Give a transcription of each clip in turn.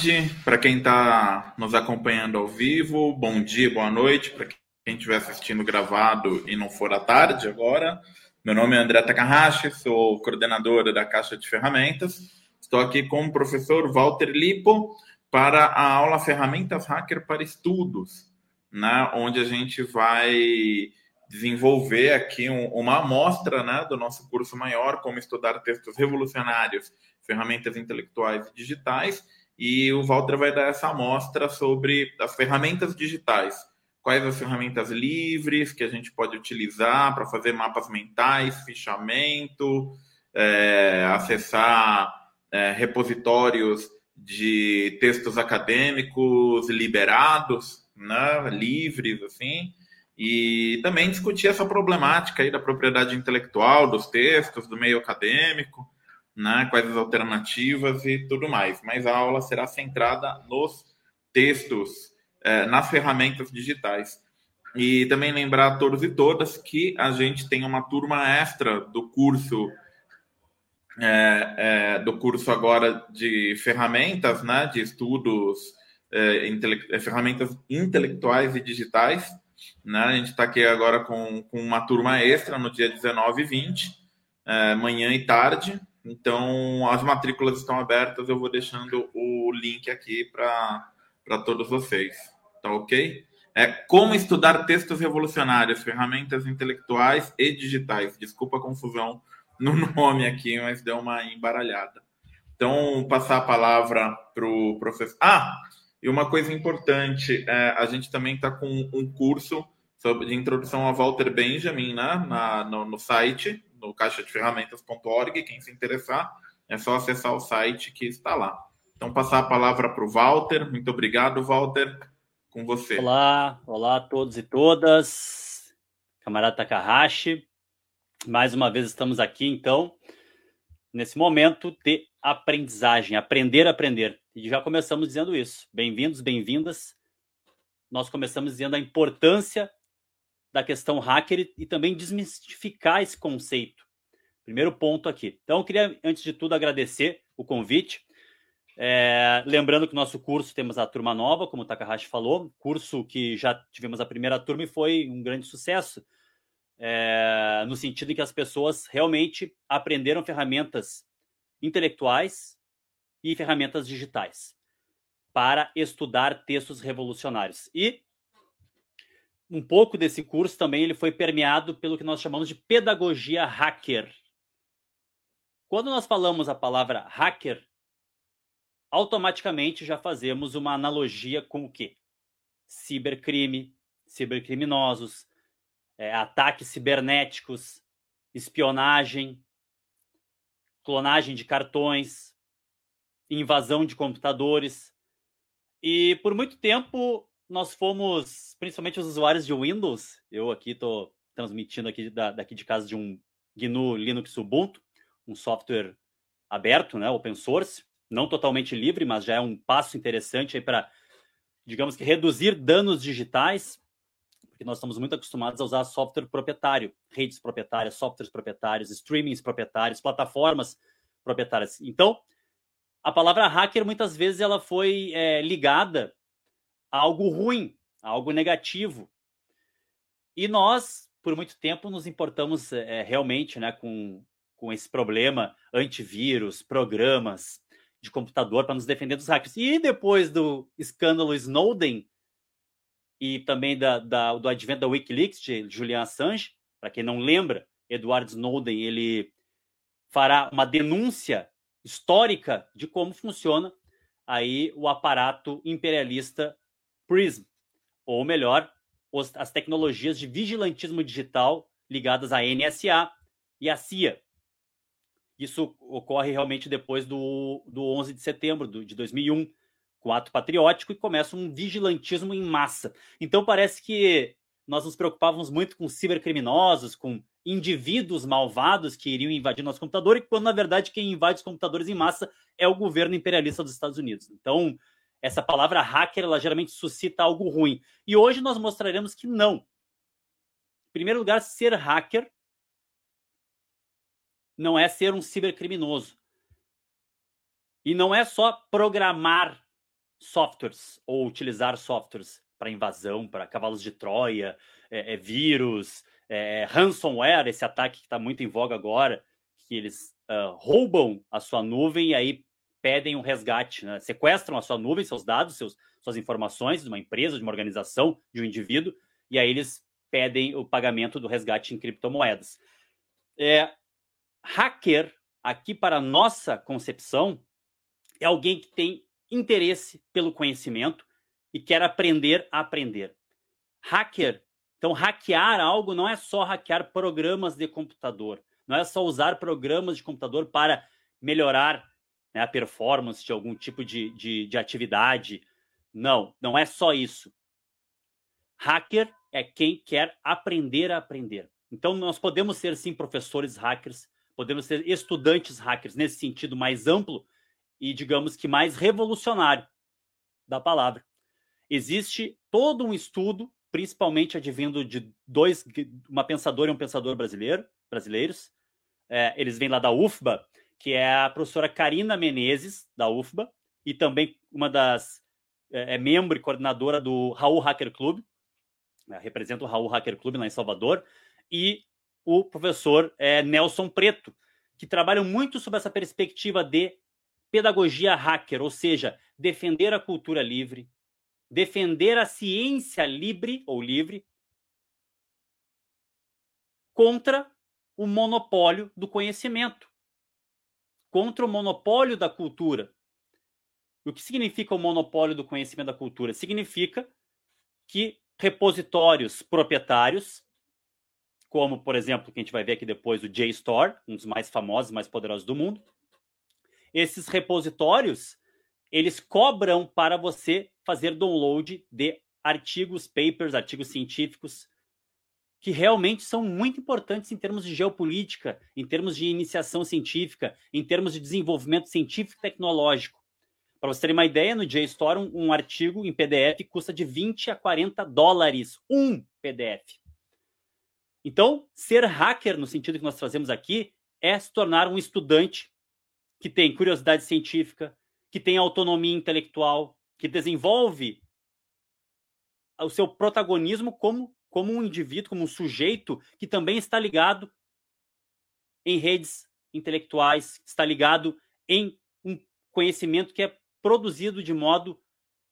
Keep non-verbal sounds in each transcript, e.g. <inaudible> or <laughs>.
Tarde para quem está nos acompanhando ao vivo, bom dia, boa noite para quem estiver assistindo gravado e não for à tarde agora. Meu nome é André Takahashi, sou coordenadora da Caixa de Ferramentas. Estou aqui com o professor Walter Lipo para a aula Ferramentas Hacker para Estudos, né, onde a gente vai desenvolver aqui um, uma amostra né, do nosso curso maior, como estudar textos revolucionários, ferramentas intelectuais e digitais, e o Walter vai dar essa amostra sobre as ferramentas digitais, quais as ferramentas livres que a gente pode utilizar para fazer mapas mentais, fichamento, é, acessar é, repositórios de textos acadêmicos liberados, né, livres, assim, e também discutir essa problemática aí da propriedade intelectual dos textos, do meio acadêmico, né, quais as alternativas e tudo mais. Mas a aula será centrada nos textos, é, nas ferramentas digitais. E também lembrar a todos e todas que a gente tem uma turma extra do curso é, é, do curso agora de ferramentas, né, de estudos, é, intele é, ferramentas intelectuais e digitais, né? A gente está aqui agora com, com uma turma extra no dia 19 e 20, é, manhã e tarde. Então, as matrículas estão abertas. Eu vou deixando o link aqui para todos vocês. Tá ok? É como estudar textos revolucionários, ferramentas intelectuais e digitais. Desculpa a confusão no <laughs> nome aqui, mas deu uma embaralhada. Então, passar a palavra para o professor. Ah, e uma coisa importante, é, a gente também está com um curso sobre, de introdução a Walter Benjamin né, na, no, no site, no caixadeferramentas.org. Quem se interessar, é só acessar o site que está lá. Então, passar a palavra para o Walter. Muito obrigado, Walter. Com você. Olá, olá a todos e todas. Camarada Takahashi. Mais uma vez estamos aqui, então, nesse momento de aprendizagem, aprender a aprender. E já começamos dizendo isso. Bem-vindos, bem-vindas. Nós começamos dizendo a importância da questão hacker e também desmistificar esse conceito. Primeiro ponto aqui. Então, eu queria, antes de tudo, agradecer o convite. É, lembrando que nosso curso temos a turma nova, como o Takahashi falou, curso que já tivemos a primeira turma e foi um grande sucesso, é, no sentido em que as pessoas realmente aprenderam ferramentas intelectuais e ferramentas digitais para estudar textos revolucionários. E um pouco desse curso também ele foi permeado pelo que nós chamamos de pedagogia hacker. Quando nós falamos a palavra hacker, automaticamente já fazemos uma analogia com o quê? Cibercrime, cibercriminosos, é, ataques cibernéticos, espionagem, clonagem de cartões, invasão de computadores. E por muito tempo nós fomos, principalmente os usuários de Windows, eu aqui estou transmitindo aqui da, daqui de casa de um GNU Linux Ubuntu, um software aberto, né, open source, não totalmente livre, mas já é um passo interessante para, digamos que, reduzir danos digitais, porque nós estamos muito acostumados a usar software proprietário, redes proprietárias, softwares proprietários, streamings proprietários, plataformas proprietárias. Então, a palavra hacker muitas vezes ela foi é, ligada algo ruim, algo negativo. E nós, por muito tempo, nos importamos é, realmente né, com, com esse problema antivírus, programas de computador para nos defender dos hackers. E depois do escândalo Snowden e também da, da, do advento da Wikileaks de Julian Assange, para quem não lembra, Edward Snowden ele fará uma denúncia histórica de como funciona aí o aparato imperialista PRISM, ou melhor, os, as tecnologias de vigilantismo digital ligadas à NSA e à CIA. Isso ocorre realmente depois do, do 11 de setembro do, de 2001, com o ato patriótico, e começa um vigilantismo em massa. Então parece que nós nos preocupávamos muito com cibercriminosos, com indivíduos malvados que iriam invadir nosso computador, e quando na verdade quem invade os computadores em massa é o governo imperialista dos Estados Unidos. Então, essa palavra hacker, ela geralmente suscita algo ruim. E hoje nós mostraremos que não. Em primeiro lugar, ser hacker não é ser um cibercriminoso. E não é só programar softwares ou utilizar softwares para invasão, para cavalos de Troia, é, é vírus, é, ransomware, esse ataque que está muito em voga agora, que eles uh, roubam a sua nuvem e aí pedem um resgate, né? sequestram a sua nuvem, seus dados, seus, suas informações de uma empresa, de uma organização, de um indivíduo, e aí eles pedem o pagamento do resgate em criptomoedas. É, hacker, aqui para nossa concepção, é alguém que tem interesse pelo conhecimento e quer aprender a aprender. Hacker, então hackear algo não é só hackear programas de computador, não é só usar programas de computador para melhorar né, a performance de algum tipo de, de, de atividade. Não, não é só isso. Hacker é quem quer aprender a aprender. Então, nós podemos ser, sim, professores hackers, podemos ser estudantes hackers, nesse sentido mais amplo e, digamos que, mais revolucionário da palavra. Existe todo um estudo, principalmente advindo de dois, uma pensadora e um pensador brasileiro, brasileiros. É, eles vêm lá da UFBA, que é a professora Karina Menezes, da UFBA, e também uma das é, é membro e coordenadora do Raul Hacker Club, né, representa o Raul Hacker Club lá em Salvador, e o professor é, Nelson Preto, que trabalham muito sobre essa perspectiva de pedagogia hacker, ou seja, defender a cultura livre, defender a ciência livre ou livre contra o monopólio do conhecimento, contra o monopólio da cultura. O que significa o monopólio do conhecimento da cultura? Significa que repositórios proprietários, como, por exemplo, que a gente vai ver aqui depois, o JSTOR, um dos mais famosos, mais poderosos do mundo. Esses repositórios, eles cobram para você fazer download de artigos, papers, artigos científicos, que realmente são muito importantes em termos de geopolítica, em termos de iniciação científica, em termos de desenvolvimento científico e tecnológico. Para você ter uma ideia, no JSTOR, um, um artigo em PDF custa de 20 a 40 dólares, um PDF. Então, ser hacker, no sentido que nós trazemos aqui, é se tornar um estudante que tem curiosidade científica, que tem autonomia intelectual, que desenvolve o seu protagonismo como, como um indivíduo, como um sujeito que também está ligado em redes intelectuais, está ligado em um conhecimento que é produzido de modo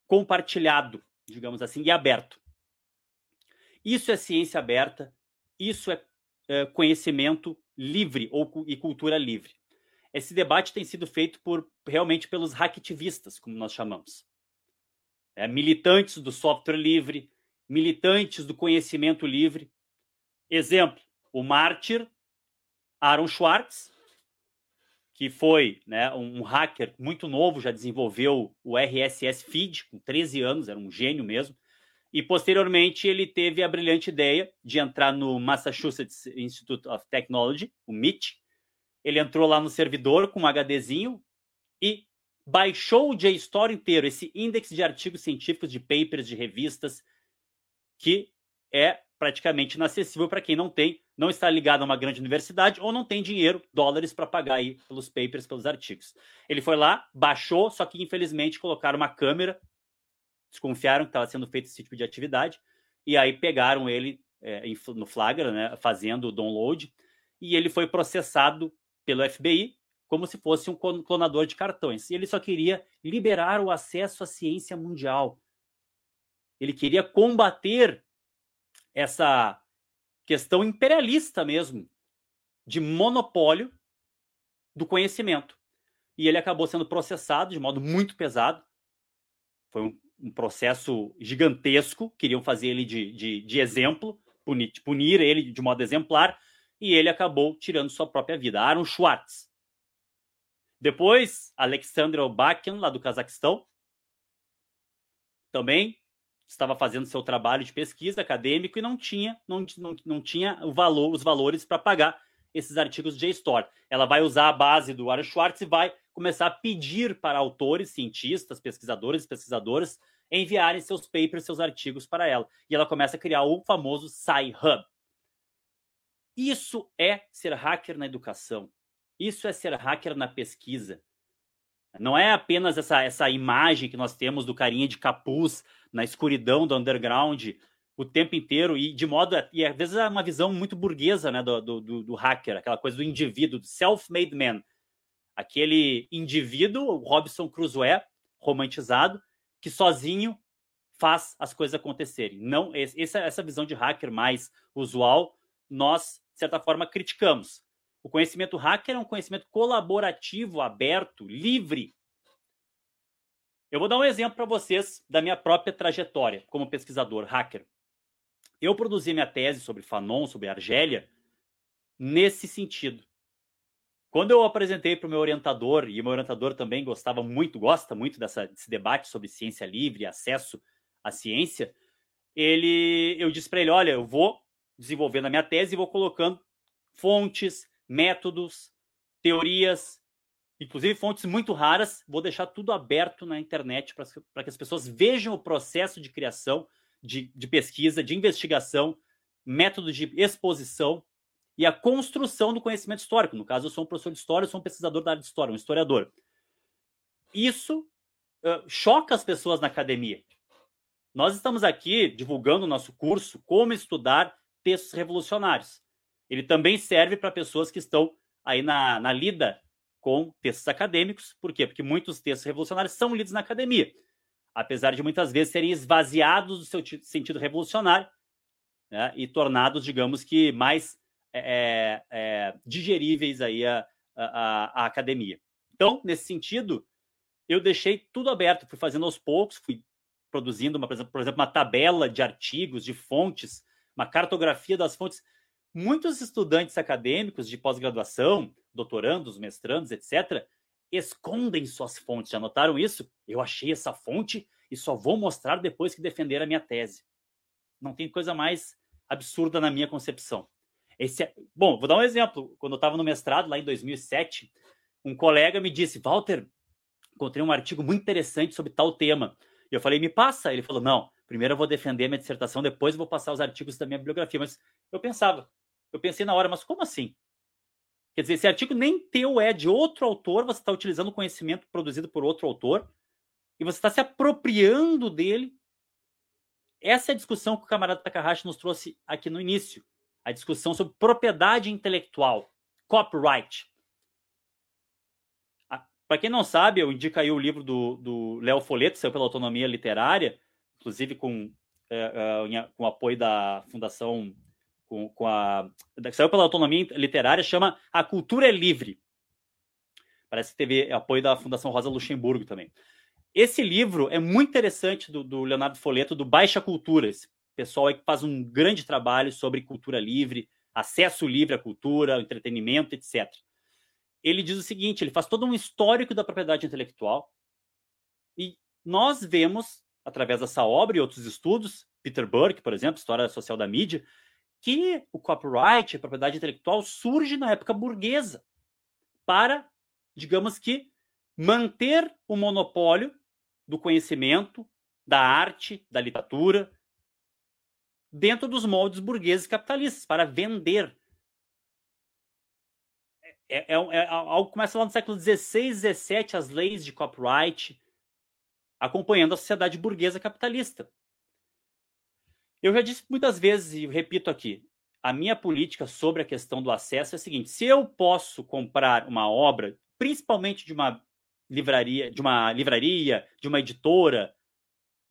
compartilhado, digamos assim, e aberto. Isso é ciência aberta, isso é, é conhecimento livre ou, e cultura livre. Esse debate tem sido feito por realmente pelos hacktivistas, como nós chamamos. É, militantes do software livre, militantes do conhecimento livre. Exemplo, o mártir Aaron Schwartz, que foi né, um hacker muito novo, já desenvolveu o RSS Feed com 13 anos, era um gênio mesmo. E posteriormente ele teve a brilhante ideia de entrar no Massachusetts Institute of Technology, o MIT. Ele entrou lá no servidor com um HDzinho e baixou o JSTOR inteiro, esse índice de artigos científicos, de papers, de revistas, que é praticamente inacessível para quem não tem não está ligado a uma grande universidade ou não tem dinheiro, dólares, para pagar aí pelos papers, pelos artigos. Ele foi lá, baixou, só que infelizmente colocaram uma câmera, desconfiaram que estava sendo feito esse tipo de atividade, e aí pegaram ele é, no flagra, né, fazendo o download, e ele foi processado pelo FBI como se fosse um clonador de cartões. E ele só queria liberar o acesso à ciência mundial. Ele queria combater essa questão imperialista mesmo, de monopólio do conhecimento. E ele acabou sendo processado de modo muito pesado. Foi um, um processo gigantesco. Queriam fazer ele de, de, de exemplo, punir, punir ele de modo exemplar. E ele acabou tirando sua própria vida. Aaron Schwartz. Depois, Alexander Obakian, lá do Cazaquistão, também estava fazendo seu trabalho de pesquisa acadêmico e não tinha, não, não, não tinha o valor, os valores para pagar esses artigos de JSTOR. Ela vai usar a base do Aaron Schwartz e vai começar a pedir para autores, cientistas, pesquisadores e pesquisadoras enviarem seus papers, seus artigos para ela. E ela começa a criar o famoso Sci-Hub. Isso é ser hacker na educação. Isso é ser hacker na pesquisa. Não é apenas essa, essa imagem que nós temos do carinha de capuz na escuridão do underground o tempo inteiro e de modo e às vezes é uma visão muito burguesa né do, do, do hacker aquela coisa do indivíduo do self-made man. Aquele indivíduo o Robson Crusoe romantizado que sozinho faz as coisas acontecerem. Não essa essa visão de hacker mais usual nós de certa forma criticamos. O conhecimento hacker é um conhecimento colaborativo aberto livre eu vou dar um exemplo para vocês da minha própria trajetória como pesquisador hacker eu produzi minha tese sobre Fanon, sobre Argélia, nesse sentido. Quando eu apresentei para o meu orientador, e meu orientador também gostava muito, gosta muito dessa, desse debate sobre ciência livre, acesso à ciência, ele, eu disse para ele, olha, eu vou desenvolvendo a minha tese e vou colocando fontes, métodos, teorias, inclusive fontes muito raras, vou deixar tudo aberto na internet para que as pessoas vejam o processo de criação de, de pesquisa, de investigação, método de exposição e a construção do conhecimento histórico. No caso, eu sou um professor de história, eu sou um pesquisador da área de história, um historiador. Isso uh, choca as pessoas na academia. Nós estamos aqui divulgando o nosso curso Como Estudar Textos Revolucionários. Ele também serve para pessoas que estão aí na, na lida com textos acadêmicos. Por quê? Porque muitos textos revolucionários são lidos na academia apesar de muitas vezes serem esvaziados do seu sentido revolucionário né, e tornados, digamos que, mais é, é, é digeríveis aí a, a, a, academia. Então, nesse sentido, eu deixei tudo aberto, fui fazendo aos poucos, fui produzindo, uma, por exemplo, uma tabela de artigos, de fontes, uma cartografia das fontes. Muitos estudantes acadêmicos de pós-graduação, doutorandos, mestrandos, etc., escondem suas fontes. Já notaram isso? Eu achei essa fonte e só vou mostrar depois que defender a minha tese. Não tem coisa mais absurda na minha concepção. Esse é... Bom, vou dar um exemplo. Quando eu estava no mestrado, lá em 2007, um colega me disse: Walter, encontrei um artigo muito interessante sobre tal tema. E eu falei: me passa. Ele falou: não, primeiro eu vou defender minha dissertação, depois eu vou passar os artigos da minha bibliografia. Mas eu pensava, eu pensei na hora, mas como assim? Quer dizer, esse artigo nem teu é de outro autor, você está utilizando conhecimento produzido por outro autor e você está se apropriando dele. Essa é a discussão que o camarada Takahashi nos trouxe aqui no início. A discussão sobre propriedade intelectual, copyright. Para quem não sabe, eu indico aí o livro do Léo Folleto, saiu pela Autonomia Literária, inclusive com, é, é, com o apoio da Fundação com, com a. que saiu pela autonomia literária, chama A Cultura é Livre. Parece que teve apoio da Fundação Rosa Luxemburgo também. Esse livro é muito interessante do, do Leonardo Folleto, do Baixa Cultura. Esse pessoal aí que faz um grande trabalho sobre cultura livre, acesso livre à cultura, entretenimento, etc. Ele diz o seguinte: ele faz todo um histórico da propriedade intelectual e nós vemos, através dessa obra e outros estudos, Peter Burke, por exemplo, História Social da Mídia, que o copyright, a propriedade intelectual, surge na época burguesa para, digamos que, manter o monopólio do conhecimento, da arte, da literatura, dentro dos moldes burgueses capitalistas, para vender. É, é, é, algo que começa lá no século XVI, XVII, as leis de copyright, acompanhando a sociedade burguesa capitalista. Eu já disse muitas vezes e repito aqui, a minha política sobre a questão do acesso é a seguinte: se eu posso comprar uma obra, principalmente de uma livraria, de uma livraria, de uma editora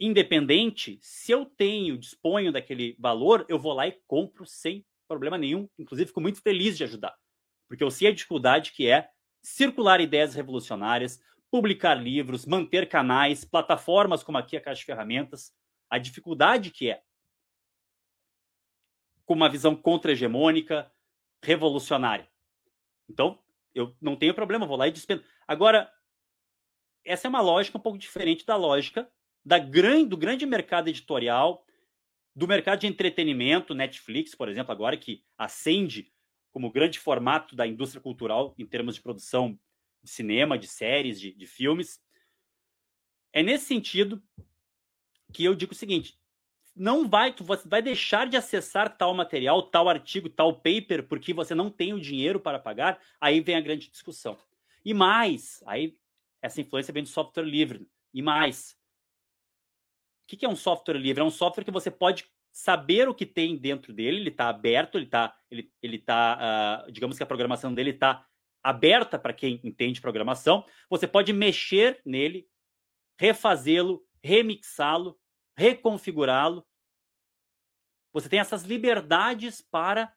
independente, se eu tenho, disponho daquele valor, eu vou lá e compro sem problema nenhum. Inclusive, fico muito feliz de ajudar, porque eu sei a dificuldade que é circular ideias revolucionárias, publicar livros, manter canais, plataformas como aqui a Caixa de Ferramentas, a dificuldade que é com uma visão contra-hegemônica, revolucionária. Então, eu não tenho problema, vou lá e despendo. Agora, essa é uma lógica um pouco diferente da lógica da grande, do grande mercado editorial, do mercado de entretenimento, Netflix, por exemplo, agora que acende como grande formato da indústria cultural em termos de produção de cinema, de séries, de, de filmes. É nesse sentido que eu digo o seguinte: não vai, tu vai deixar de acessar tal material, tal artigo, tal paper, porque você não tem o dinheiro para pagar, aí vem a grande discussão. E mais, aí essa influência vem do software livre. E mais, o que é um software livre? É um software que você pode saber o que tem dentro dele, ele está aberto, ele está, ele, ele tá, uh, digamos que a programação dele está aberta para quem entende programação. Você pode mexer nele, refazê-lo, remixá-lo, reconfigurá-lo. Você tem essas liberdades para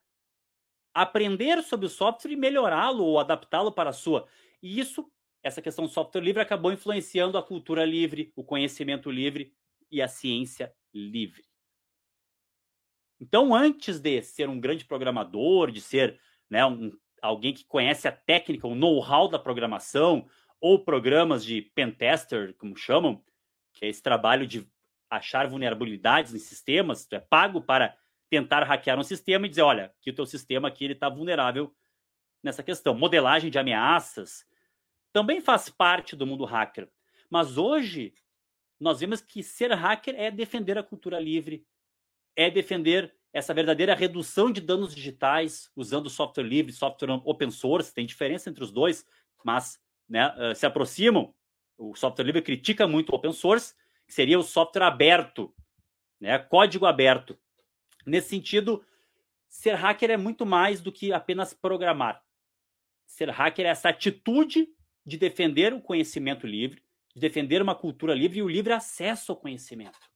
aprender sobre o software e melhorá-lo ou adaptá-lo para a sua. E isso, essa questão do software livre, acabou influenciando a cultura livre, o conhecimento livre e a ciência livre. Então, antes de ser um grande programador, de ser né, um, alguém que conhece a técnica, o know-how da programação, ou programas de pentester, como chamam, que é esse trabalho de achar vulnerabilidades em sistemas, tu é pago para tentar hackear um sistema e dizer, olha, que o teu sistema aqui ele está vulnerável nessa questão. Modelagem de ameaças também faz parte do mundo hacker. Mas hoje nós vemos que ser hacker é defender a cultura livre, é defender essa verdadeira redução de danos digitais usando software livre, software open source. Tem diferença entre os dois, mas né, eh, se aproximam. O software livre critica muito o open source, que seria o software aberto, né, código aberto. Nesse sentido, ser hacker é muito mais do que apenas programar. Ser hacker é essa atitude de defender o conhecimento livre, de defender uma cultura livre e o livre acesso ao conhecimento.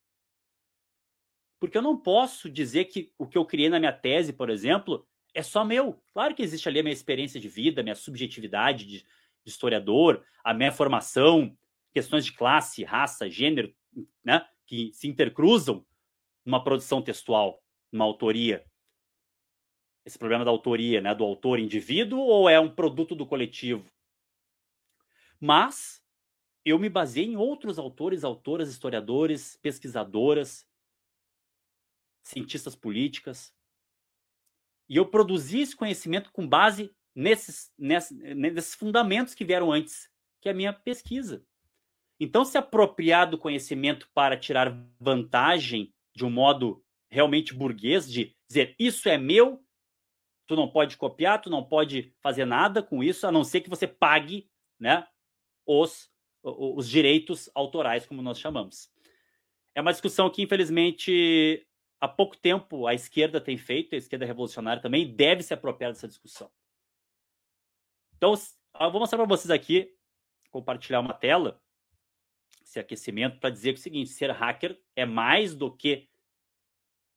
Porque eu não posso dizer que o que eu criei na minha tese, por exemplo, é só meu. Claro que existe ali a minha experiência de vida, minha subjetividade de, de historiador, a minha formação, questões de classe, raça, gênero, né, que se intercruzam numa produção textual uma autoria. Esse problema da autoria, né, do autor indivíduo ou é um produto do coletivo? Mas eu me baseei em outros autores, autoras, historiadores, pesquisadoras, cientistas políticas. E eu produzi esse conhecimento com base nesses, nesses, nesses fundamentos que vieram antes, que é a minha pesquisa. Então, se apropriar do conhecimento para tirar vantagem de um modo realmente burguês de dizer isso é meu, tu não pode copiar, tu não pode fazer nada com isso, a não ser que você pague né, os, os direitos autorais, como nós chamamos. É uma discussão que, infelizmente, há pouco tempo a esquerda tem feito, a esquerda revolucionária também deve se apropriar dessa discussão. Então, eu vou mostrar para vocês aqui, compartilhar uma tela, esse aquecimento, para dizer o seguinte: ser hacker é mais do que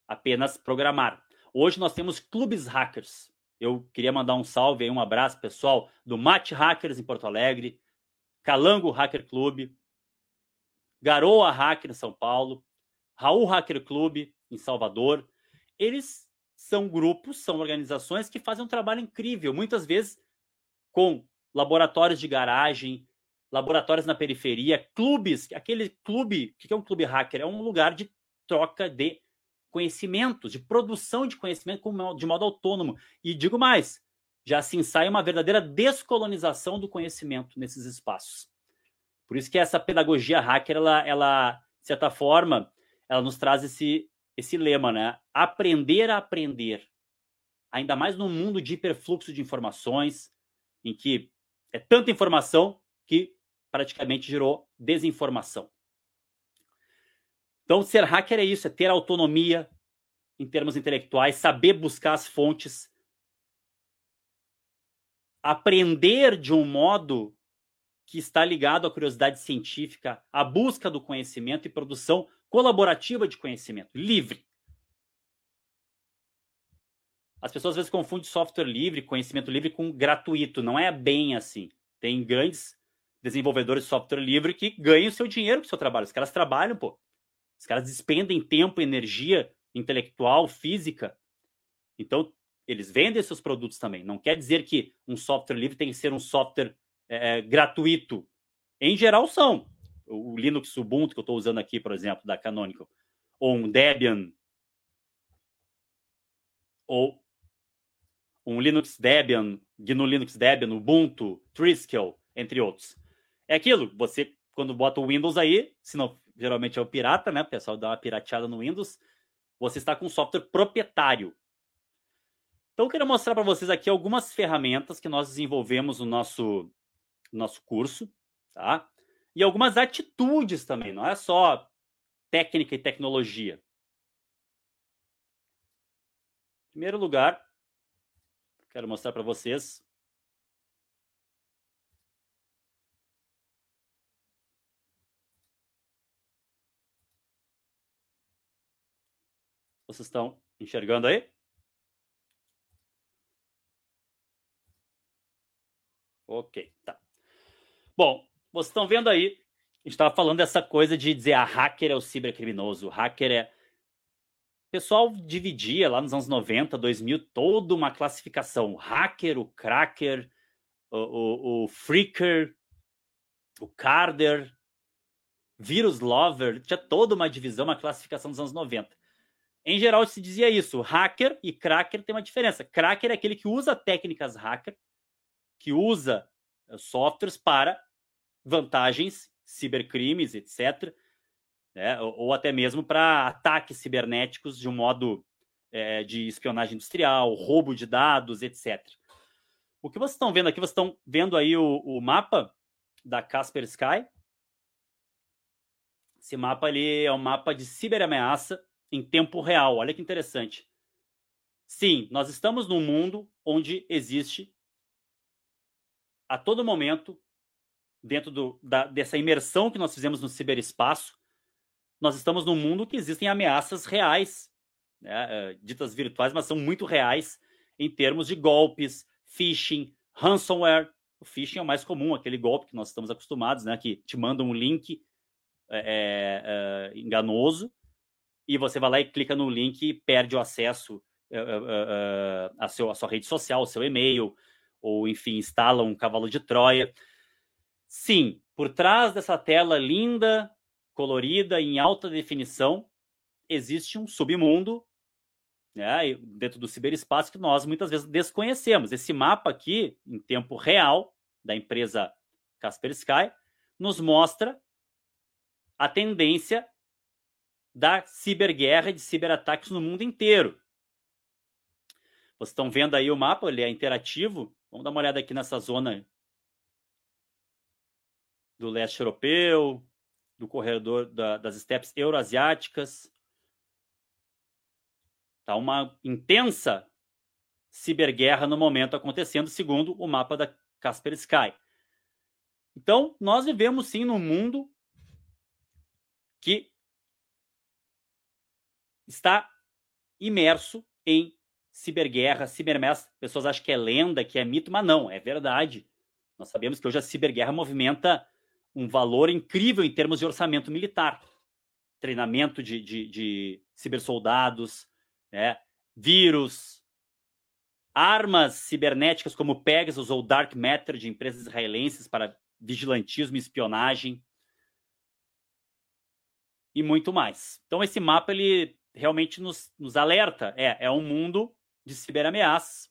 apenas programar. Hoje nós temos clubes hackers. Eu queria mandar um salve aí, um abraço pessoal do Mate Hackers em Porto Alegre, Calango Hacker Club, Garoa Hacker em São Paulo, Raul Hacker Club em Salvador. Eles são grupos, são organizações que fazem um trabalho incrível, muitas vezes com laboratórios de garagem, laboratórios na periferia, clubes. Aquele clube, o que é um clube hacker? É um lugar de troca de conhecimentos, de produção de conhecimento de modo autônomo. E digo mais, já se ensaia uma verdadeira descolonização do conhecimento nesses espaços. Por isso que essa pedagogia hacker, ela, ela de certa forma, ela nos traz esse, esse lema, né? Aprender a aprender. Ainda mais num mundo de hiperfluxo de informações, em que é tanta informação que praticamente gerou desinformação. Então, ser hacker é isso, é ter autonomia em termos intelectuais, saber buscar as fontes, aprender de um modo que está ligado à curiosidade científica, à busca do conhecimento e produção colaborativa de conhecimento, livre. As pessoas às vezes confundem software livre, conhecimento livre com gratuito. Não é bem assim. Tem grandes desenvolvedores de software livre que ganham seu dinheiro com o seu trabalho. Os caras trabalham, pô. Os caras despendem tempo, energia intelectual, física. Então, eles vendem seus produtos também. Não quer dizer que um software livre tem que ser um software é, gratuito. Em geral, são. O Linux Ubuntu, que eu estou usando aqui, por exemplo, da Canonical, ou um Debian, ou um Linux Debian, GNU Linux Debian, Ubuntu, Triskel, entre outros. É aquilo, você, quando bota o Windows aí, se não geralmente é o pirata, né? O pessoal dá uma pirateada no Windows. Você está com um software proprietário. Então, eu quero mostrar para vocês aqui algumas ferramentas que nós desenvolvemos no nosso, no nosso curso. tá? E algumas atitudes também, não é só técnica e tecnologia. Em primeiro lugar, quero mostrar para vocês Vocês estão enxergando aí? Ok, tá. Bom, vocês estão vendo aí, a gente estava falando dessa coisa de dizer a ah, hacker é o cibercriminoso, o hacker é. O pessoal dividia lá nos anos 90, 2000, toda uma classificação. O hacker, o cracker, o, o, o freaker, o carder, vírus lover, tinha toda uma divisão, uma classificação dos anos 90. Em geral, se dizia isso. Hacker e cracker tem uma diferença. Cracker é aquele que usa técnicas hacker, que usa eh, softwares para vantagens, cibercrimes, etc. Né? Ou, ou, até mesmo para ataques cibernéticos de um modo é, de espionagem industrial, roubo de dados, etc. O que vocês estão vendo aqui, vocês estão vendo aí o, o mapa da Casper Sky. Esse mapa ali é um mapa de ciberameaça em tempo real. Olha que interessante. Sim, nós estamos num mundo onde existe a todo momento, dentro do, da, dessa imersão que nós fizemos no ciberespaço, nós estamos num mundo que existem ameaças reais, né, eh, ditas virtuais, mas são muito reais em termos de golpes, phishing, ransomware. O phishing é o mais comum, aquele golpe que nós estamos acostumados, né, que te manda um link é, é, enganoso e você vai lá e clica no link e perde o acesso uh, uh, à, seu, à sua rede social, ao seu e-mail, ou enfim, instala um cavalo de Troia. Sim, por trás dessa tela linda, colorida, em alta definição, existe um submundo né, dentro do ciberespaço que nós muitas vezes desconhecemos. Esse mapa aqui, em tempo real, da empresa Kaspersky, nos mostra a tendência da ciberguerra e de ciberataques no mundo inteiro. Vocês estão vendo aí o mapa, ele é interativo. Vamos dar uma olhada aqui nessa zona do leste europeu, do corredor da, das estepes euroasiáticas. Está uma intensa ciberguerra no momento acontecendo, segundo o mapa da Casper Sky. Então, nós vivemos sim num mundo que está imerso em ciberguerra, cibermessa. Pessoas acham que é lenda, que é mito, mas não, é verdade. Nós sabemos que hoje a ciberguerra movimenta um valor incrível em termos de orçamento militar. Treinamento de, de, de cibersoldados, né? vírus, armas cibernéticas como Pegasus ou Dark Matter de empresas israelenses para vigilantismo e espionagem e muito mais. Então esse mapa ele realmente nos, nos alerta. É, é um mundo de ciberameaças.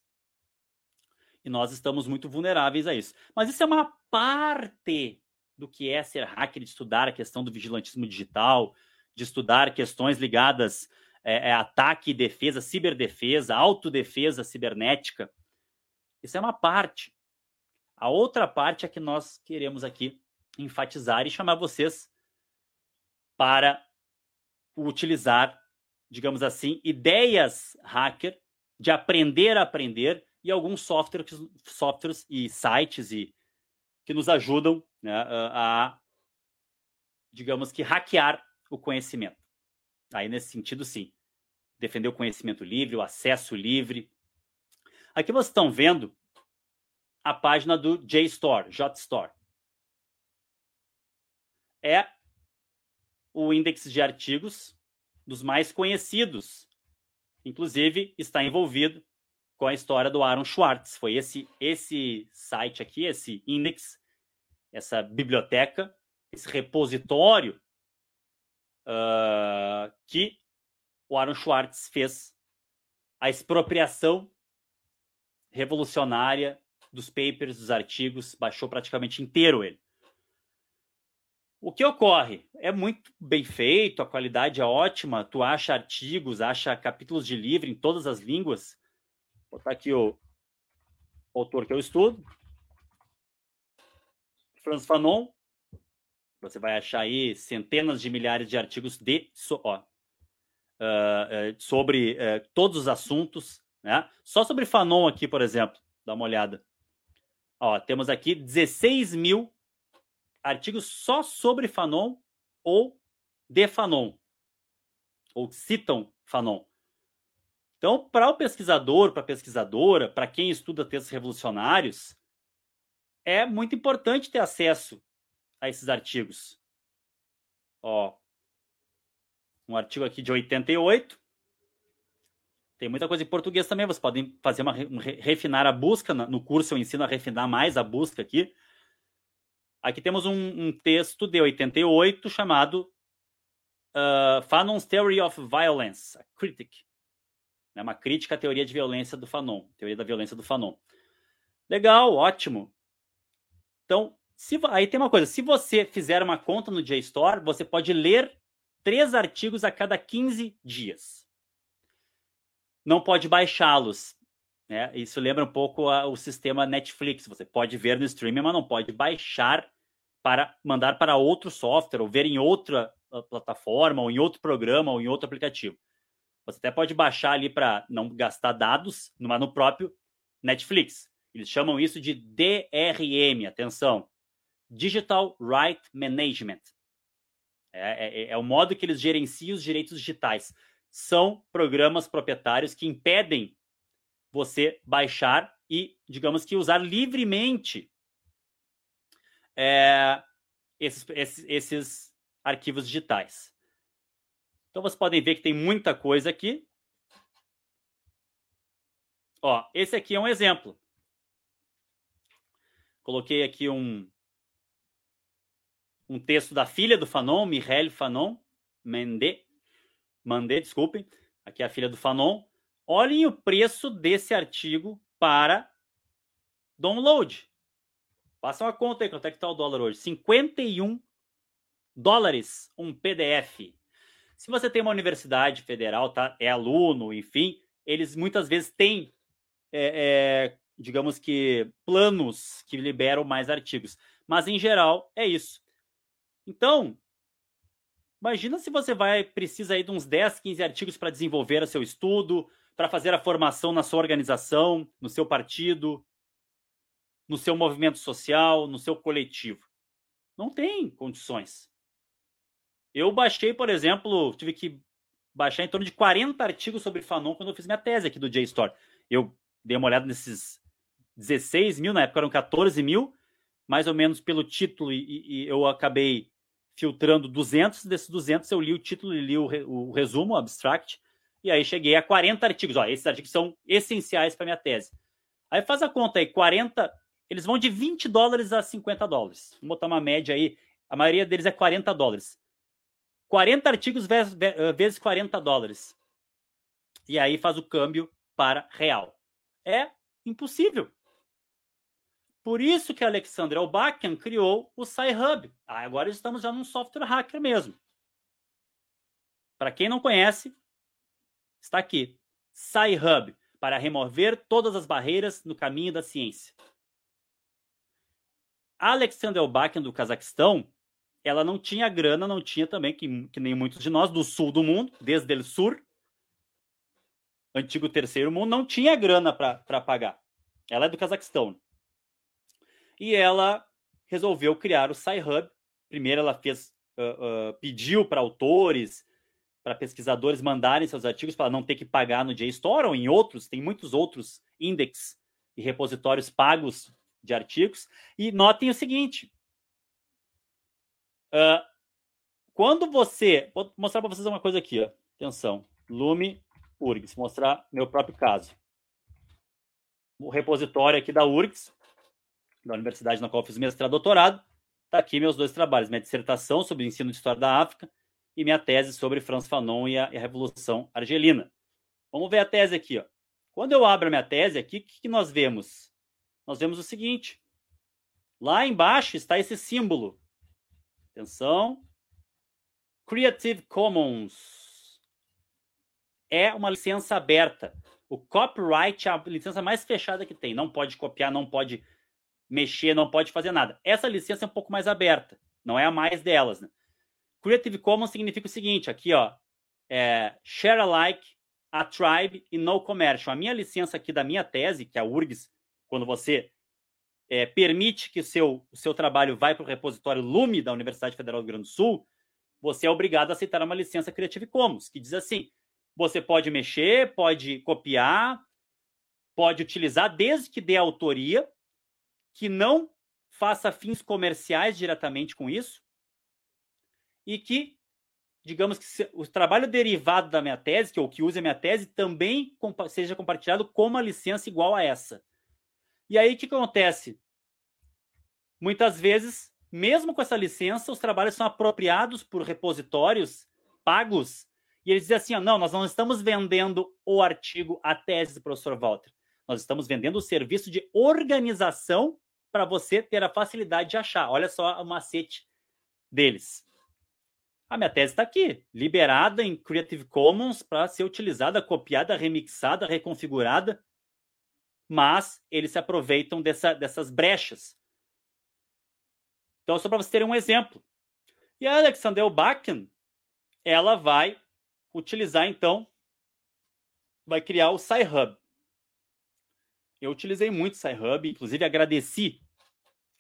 E nós estamos muito vulneráveis a isso. Mas isso é uma parte do que é ser hacker, de estudar a questão do vigilantismo digital, de estudar questões ligadas é, é, ataque e defesa, ciberdefesa, autodefesa cibernética. Isso é uma parte. A outra parte é que nós queremos aqui enfatizar e chamar vocês para utilizar digamos assim, ideias hacker de aprender a aprender e alguns softwares, softwares e sites e, que nos ajudam né, a, digamos que, hackear o conhecimento. Aí, nesse sentido, sim. Defender o conhecimento livre, o acesso livre. Aqui vocês estão vendo a página do JSTOR, JSTOR. É o índice de artigos dos mais conhecidos. Inclusive, está envolvido com a história do Aaron Schwartz. Foi esse, esse site aqui, esse index, essa biblioteca, esse repositório uh, que o Aaron Schwartz fez a expropriação revolucionária dos papers, dos artigos, baixou praticamente inteiro ele. O que ocorre? É muito bem feito, a qualidade é ótima, tu acha artigos, acha capítulos de livro em todas as línguas. Vou botar aqui o autor que eu estudo. Franz Fanon, Você vai achar aí centenas de milhares de artigos de, ó, uh, sobre uh, todos os assuntos. Né? Só sobre Fanon aqui, por exemplo, dá uma olhada. Ó, temos aqui 16 mil artigos só sobre Fanon ou de Fanon, ou citam Fanon. Então, para o pesquisador, para a pesquisadora, para quem estuda textos revolucionários, é muito importante ter acesso a esses artigos. Ó, um artigo aqui de 88. Tem muita coisa em português também. Vocês podem fazer uma refinar a busca no curso. Eu ensino a refinar mais a busca aqui. Aqui temos um, um texto de 88 chamado uh, Fanon's Theory of Violence, a Critic. É uma crítica à teoria de violência do Fanon, teoria da violência do Fanon. Legal, ótimo. Então, se, aí tem uma coisa: se você fizer uma conta no JSTOR, você pode ler três artigos a cada 15 dias. Não pode baixá-los. Né? Isso lembra um pouco a, o sistema Netflix. Você pode ver no streaming, mas não pode baixar para mandar para outro software ou ver em outra ah, plataforma ou em outro programa ou em outro aplicativo. Você até pode baixar ali para não gastar dados, mas no próprio Netflix. Eles chamam isso de DRM, atenção, Digital Right Management. É, é, é, o modo que eles gerenciam os direitos digitais. São programas proprietários que impedem você baixar e, digamos que, usar livremente é, esses, esses, esses arquivos digitais. Então vocês podem ver que tem muita coisa aqui. Ó, esse aqui é um exemplo. Coloquei aqui um, um texto da filha do Fanon, Mireille Fanon, Mende, Mandé, desculpem, aqui é a filha do Fanon. Olhem o preço desse artigo para download. Passa uma conta aí, quanto é que está o dólar hoje? 51 dólares um PDF. Se você tem uma universidade federal, tá, é aluno, enfim, eles muitas vezes têm, é, é, digamos que, planos que liberam mais artigos. Mas, em geral, é isso. Então, imagina se você vai precisa aí de uns 10, 15 artigos para desenvolver o seu estudo, para fazer a formação na sua organização, no seu partido, no seu movimento social, no seu coletivo. Não tem condições. Eu baixei, por exemplo, tive que baixar em torno de 40 artigos sobre Fanon quando eu fiz minha tese aqui do JSTOR. Eu dei uma olhada nesses 16 mil, na época eram 14 mil, mais ou menos pelo título, e, e eu acabei filtrando 200, desses 200 eu li o título e li o, re, o resumo, o abstract, e aí cheguei a 40 artigos. Ó, esses artigos são essenciais para minha tese. Aí faz a conta aí, 40, eles vão de 20 dólares a 50 dólares. Vamos botar uma média aí, a maioria deles é 40 dólares. 40 artigos vezes 40 dólares. E aí faz o câmbio para real. É impossível. Por isso que Alexander Elbakian criou o Sci-Hub. Ah, agora estamos já num software hacker mesmo. Para quem não conhece, está aqui. Sci-Hub, para remover todas as barreiras no caminho da ciência. Alexander Elbakian, do Cazaquistão, ela não tinha grana, não tinha também, que, que nem muitos de nós, do sul do mundo, desde o sul, antigo terceiro mundo, não tinha grana para pagar. Ela é do Cazaquistão e ela resolveu criar o Sci-Hub. Primeiro, ela fez, uh, uh, pediu para autores, para pesquisadores mandarem seus artigos para não ter que pagar no JSTOR ou em outros, tem muitos outros index e repositórios pagos de artigos. E notem o seguinte: uh, quando você. Vou mostrar para vocês uma coisa aqui, ó. atenção. Lume URGS, mostrar meu próprio caso. O repositório aqui da URGS, da universidade na qual eu fiz mestrado e doutorado. Está aqui meus dois trabalhos: minha dissertação sobre ensino de história da África e minha tese sobre Franz Fanon e a, a Revolução Argelina. Vamos ver a tese aqui. Ó. Quando eu abro a minha tese aqui, o que, que nós vemos? Nós vemos o seguinte: lá embaixo está esse símbolo. Atenção. Creative Commons é uma licença aberta. O copyright é a licença mais fechada que tem. Não pode copiar, não pode mexer, não pode fazer nada. Essa licença é um pouco mais aberta. não é a mais delas. Né? Creative Commons significa o seguinte, aqui ó, é share alike, a tribe e no commercial. A minha licença aqui da minha tese, que é a URGS, quando você é, permite que seu, o seu trabalho vai para o repositório Lume da Universidade Federal do Rio Grande do Sul, você é obrigado a aceitar uma licença Creative Commons, que diz assim: você pode mexer, pode copiar, pode utilizar, desde que dê autoria, que não faça fins comerciais diretamente com isso, e que, digamos que o trabalho derivado da minha tese, que ou que use a minha tese, também seja compartilhado com uma licença igual a essa. E aí o que acontece? Muitas vezes, mesmo com essa licença, os trabalhos são apropriados por repositórios pagos e eles dizem assim: ó, não, nós não estamos vendendo o artigo, a tese do professor Walter. Nós estamos vendendo o serviço de organização para você ter a facilidade de achar. Olha só o macete deles. A minha tese está aqui, liberada em Creative Commons para ser utilizada, copiada, remixada, reconfigurada, mas eles se aproveitam dessa, dessas brechas. Então, só para vocês terem um exemplo. E a Alexander Bakken, ela vai utilizar, então, vai criar o Sci-Hub. Eu utilizei muito o Sci-Hub, inclusive agradeci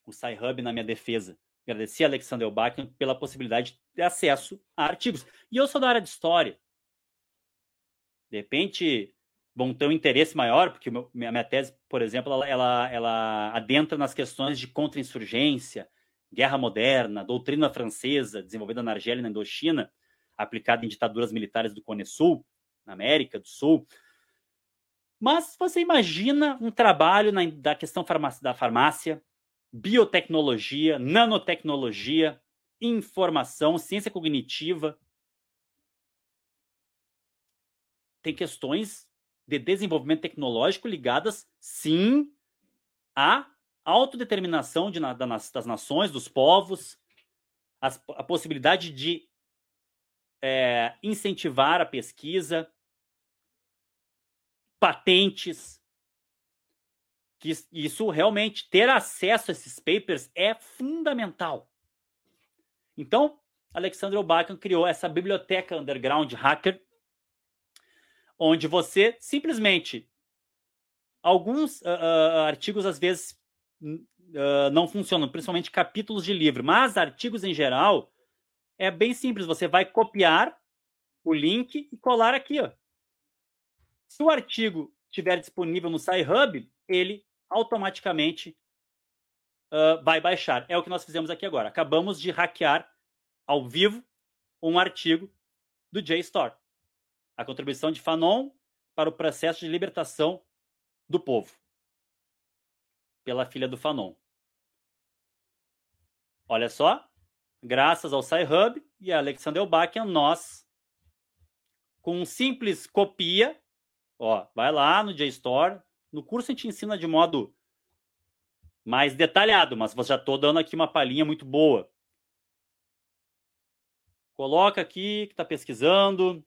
o Sci-Hub na minha defesa. Agradeci a Alexander Bakken pela possibilidade de acesso a artigos. E eu sou da área de história. De repente, vão ter um interesse maior, porque meu, minha tese, por exemplo, ela, ela, ela adentra nas questões de contra-insurgência, guerra moderna, doutrina francesa, desenvolvida na Argélia e na Indochina, aplicada em ditaduras militares do Cone Sul, na América do Sul. Mas você imagina um trabalho na, da questão farmácia, da farmácia, biotecnologia, nanotecnologia, informação, ciência cognitiva. Tem questões de desenvolvimento tecnológico ligadas, sim, à autodeterminação de, da, das nações, dos povos, a, a possibilidade de é, incentivar a pesquisa, patentes, que isso realmente ter acesso a esses papers é fundamental. Então, Alexander Obakan criou essa biblioteca underground hacker, onde você simplesmente alguns uh, uh, artigos às vezes uh, não funcionam, principalmente capítulos de livro, mas artigos em geral é bem simples. Você vai copiar o link e colar aqui, ó. Se o artigo estiver disponível no SciHub, ele automaticamente uh, vai baixar. É o que nós fizemos aqui agora. Acabamos de hackear ao vivo um artigo do JSTOR. A contribuição de Fanon para o processo de libertação do povo. Pela filha do Fanon. Olha só, graças ao SciHub e a Alexander Elbakian, nós, com um simples copia, ó, vai lá no JSTOR, no curso a gente ensina de modo mais detalhado, mas já estou dando aqui uma palhinha muito boa. Coloca aqui que está pesquisando.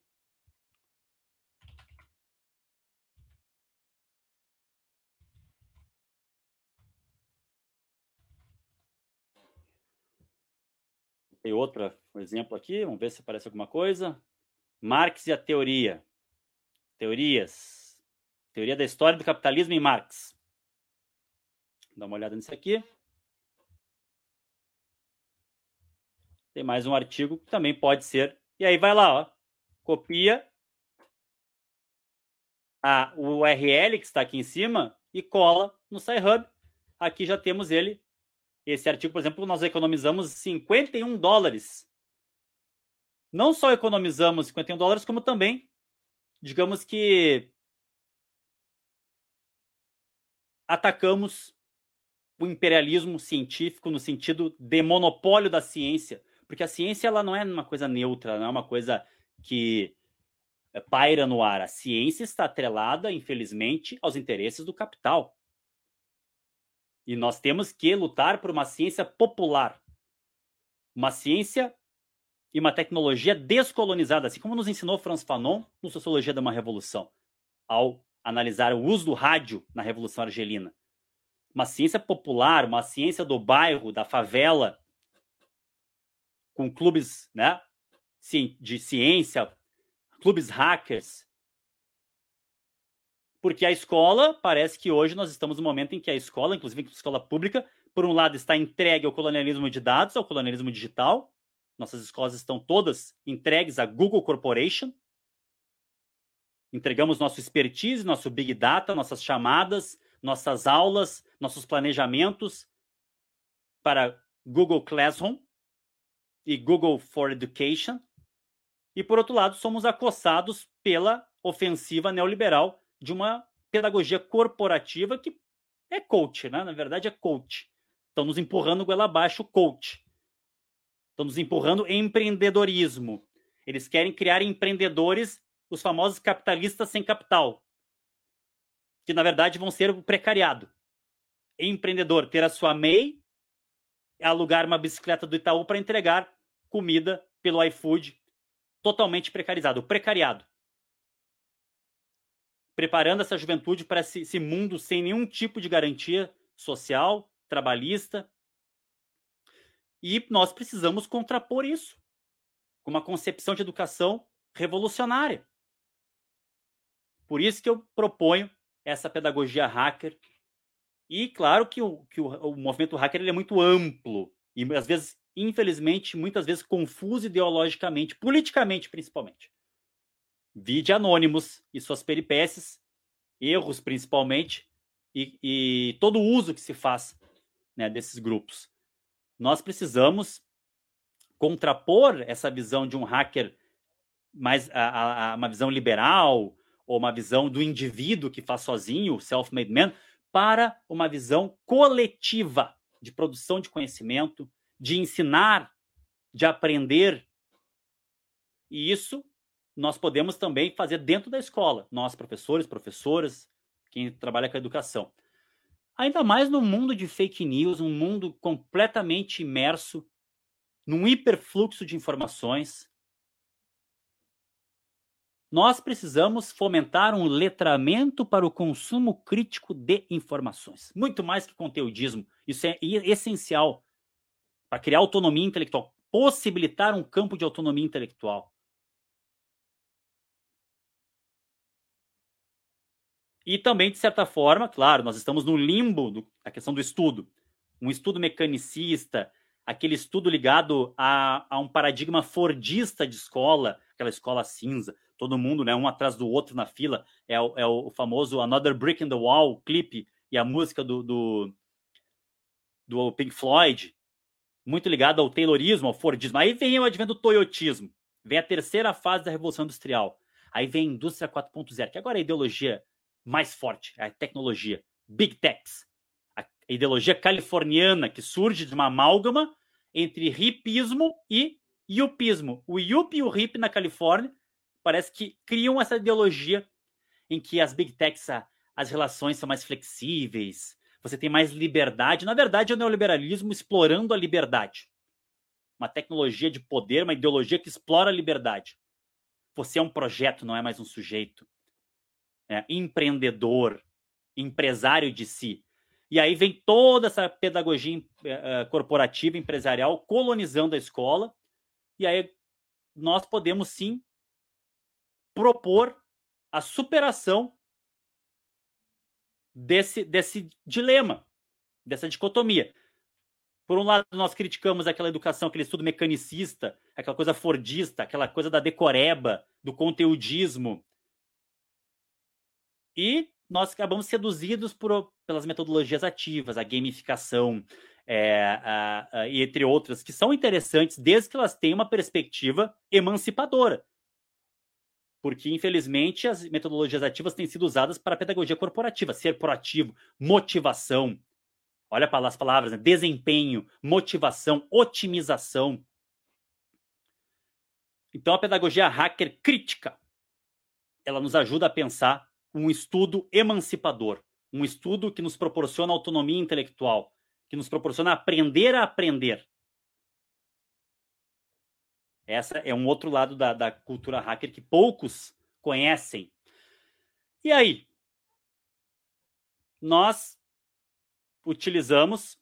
Tem outro exemplo aqui, vamos ver se aparece alguma coisa. Marx e a teoria. Teorias. Teoria da História do Capitalismo em Marx. Dá uma olhada nisso aqui. Tem mais um artigo que também pode ser. E aí vai lá, ó. Copia a URL que está aqui em cima e cola no SciHub. Aqui já temos ele. Esse artigo, por exemplo, nós economizamos 51 dólares. Não só economizamos 51 dólares, como também, digamos que atacamos o imperialismo científico no sentido de monopólio da ciência, porque a ciência ela não é uma coisa neutra, não é uma coisa que eh, paira no ar. A ciência está atrelada, infelizmente, aos interesses do capital. E nós temos que lutar por uma ciência popular, uma ciência e uma tecnologia descolonizada, assim como nos ensinou Franz Fanon no Sociologia de uma Revolução, ao analisar o uso do rádio na Revolução Argelina. Uma ciência popular, uma ciência do bairro, da favela, com clubes né, de ciência, clubes hackers. Porque a escola, parece que hoje nós estamos no momento em que a escola, inclusive a escola pública, por um lado está entregue ao colonialismo de dados, ao colonialismo digital. Nossas escolas estão todas entregues à Google Corporation. Entregamos nosso expertise, nosso big data, nossas chamadas, nossas aulas, nossos planejamentos para Google Classroom e Google for Education. E, por outro lado, somos acossados pela ofensiva neoliberal de uma pedagogia corporativa que é coach, né? Na verdade, é coach. Estão nos empurrando goela abaixo coach. Estão nos empurrando empreendedorismo. Eles querem criar empreendedores, os famosos capitalistas sem capital, que na verdade vão ser o precariado. Empreendedor, ter a sua MEI, alugar uma bicicleta do Itaú para entregar comida pelo iFood, totalmente precarizado, precariado. Preparando essa juventude para esse, esse mundo sem nenhum tipo de garantia social, trabalhista. E nós precisamos contrapor isso com uma concepção de educação revolucionária. Por isso que eu proponho essa pedagogia hacker. E claro que o, que o, o movimento hacker ele é muito amplo e às vezes, infelizmente, muitas vezes confuso ideologicamente, politicamente principalmente. Vide anônimos e suas peripécias, erros principalmente, e, e todo o uso que se faz né, desses grupos. Nós precisamos contrapor essa visão de um hacker mais a, a, uma visão liberal, ou uma visão do indivíduo que faz sozinho, self-made man, para uma visão coletiva de produção de conhecimento, de ensinar, de aprender. E isso nós podemos também fazer dentro da escola, nós professores, professoras, quem trabalha com a educação. Ainda mais no mundo de fake news, um mundo completamente imerso num hiperfluxo de informações, nós precisamos fomentar um letramento para o consumo crítico de informações. Muito mais que conteudismo. Isso é essencial para criar autonomia intelectual, possibilitar um campo de autonomia intelectual. E também, de certa forma, claro, nós estamos no limbo da questão do estudo. Um estudo mecanicista, aquele estudo ligado a, a um paradigma fordista de escola, aquela escola cinza, todo mundo, né, um atrás do outro na fila, é, o, é o famoso Another Brick in the Wall clipe e a música do, do, do Pink Floyd, muito ligado ao Taylorismo, ao Fordismo. Aí vem o advento do Toyotismo, vem a terceira fase da Revolução Industrial. Aí vem a Indústria 4.0, que agora é a ideologia mais forte, é a tecnologia, Big Techs, a ideologia californiana que surge de uma amálgama entre hipismo e yupismo. O yup e o hip na Califórnia parece que criam essa ideologia em que as big techs, as relações são mais flexíveis, você tem mais liberdade. Na verdade, é o neoliberalismo explorando a liberdade. Uma tecnologia de poder, uma ideologia que explora a liberdade. Você é um projeto, não é mais um sujeito. É, empreendedor, empresário de si. E aí vem toda essa pedagogia uh, corporativa, empresarial, colonizando a escola. E aí nós podemos sim propor a superação desse, desse dilema, dessa dicotomia. Por um lado, nós criticamos aquela educação, aquele estudo mecanicista, aquela coisa fordista, aquela coisa da decoreba, do conteudismo. E nós acabamos seduzidos por, pelas metodologias ativas, a gamificação, é, a, a, entre outras, que são interessantes desde que elas tenham uma perspectiva emancipadora porque infelizmente as metodologias ativas têm sido usadas para a pedagogia corporativa, ser proativo, motivação. Olha para as palavras, né? desempenho, motivação, otimização. Então a pedagogia hacker crítica, ela nos ajuda a pensar um estudo emancipador, um estudo que nos proporciona autonomia intelectual, que nos proporciona aprender a aprender, essa é um outro lado da, da cultura hacker que poucos conhecem. E aí? Nós utilizamos.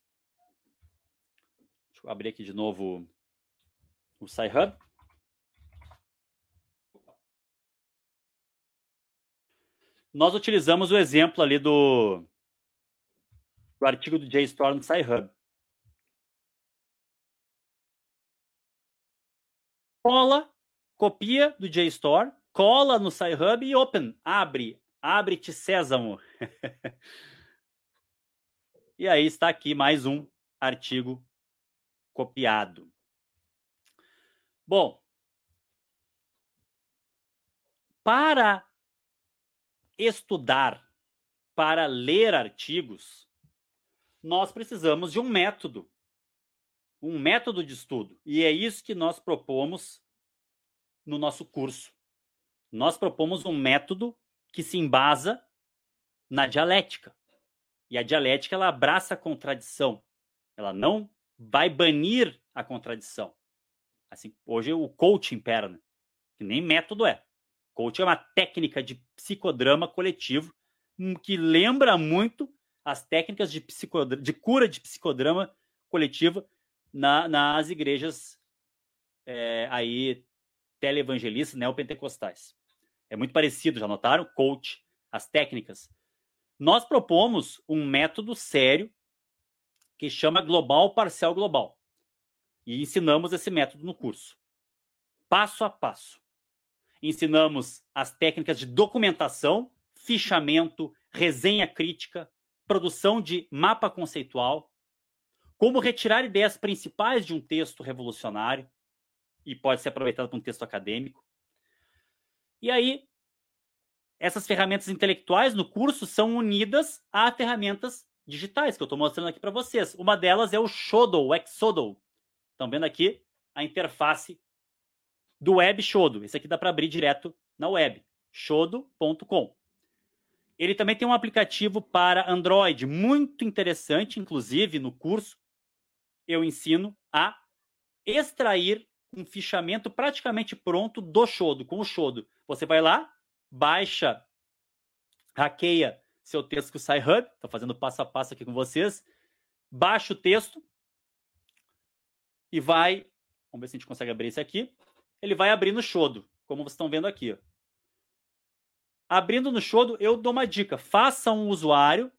Deixa eu abrir aqui de novo o Sci-Hub. Nós utilizamos o exemplo ali do, do artigo do JSTOR no Sci-Hub. Cola, copia do JSTOR, cola no Sci-Hub e open, abre, abre-te sésamo. <laughs> e aí está aqui mais um artigo copiado. Bom, para estudar, para ler artigos, nós precisamos de um método, um método de estudo. E é isso que nós propomos no nosso curso. Nós propomos um método que se embasa na dialética. E a dialética ela abraça a contradição. Ela não vai banir a contradição. Assim, hoje o coaching impera, né? que nem método é. Coaching é uma técnica de psicodrama coletivo hum, que lembra muito as técnicas de, de cura de psicodrama coletivo na, nas igrejas é, aí televangelistas neopentecostais. É muito parecido, já notaram? Coach, as técnicas. Nós propomos um método sério que chama Global Parcial Global. E ensinamos esse método no curso. Passo a passo. Ensinamos as técnicas de documentação, fichamento, resenha crítica, produção de mapa conceitual, como retirar ideias principais de um texto revolucionário e pode ser aproveitado para um texto acadêmico. E aí, essas ferramentas intelectuais no curso são unidas a ferramentas digitais que eu estou mostrando aqui para vocês. Uma delas é o Shodo, o Exodo. Estão vendo aqui a interface do Web Shodo. Esse aqui dá para abrir direto na web, shodo.com. Ele também tem um aplicativo para Android muito interessante, inclusive no curso eu ensino a extrair um fichamento praticamente pronto do Shodo, com o Shodo. Você vai lá, baixa, hackeia seu texto com o SciHub, estou fazendo passo a passo aqui com vocês, baixa o texto e vai, vamos ver se a gente consegue abrir esse aqui, ele vai abrir no Shodo, como vocês estão vendo aqui. Abrindo no Shodo, eu dou uma dica, faça um usuário,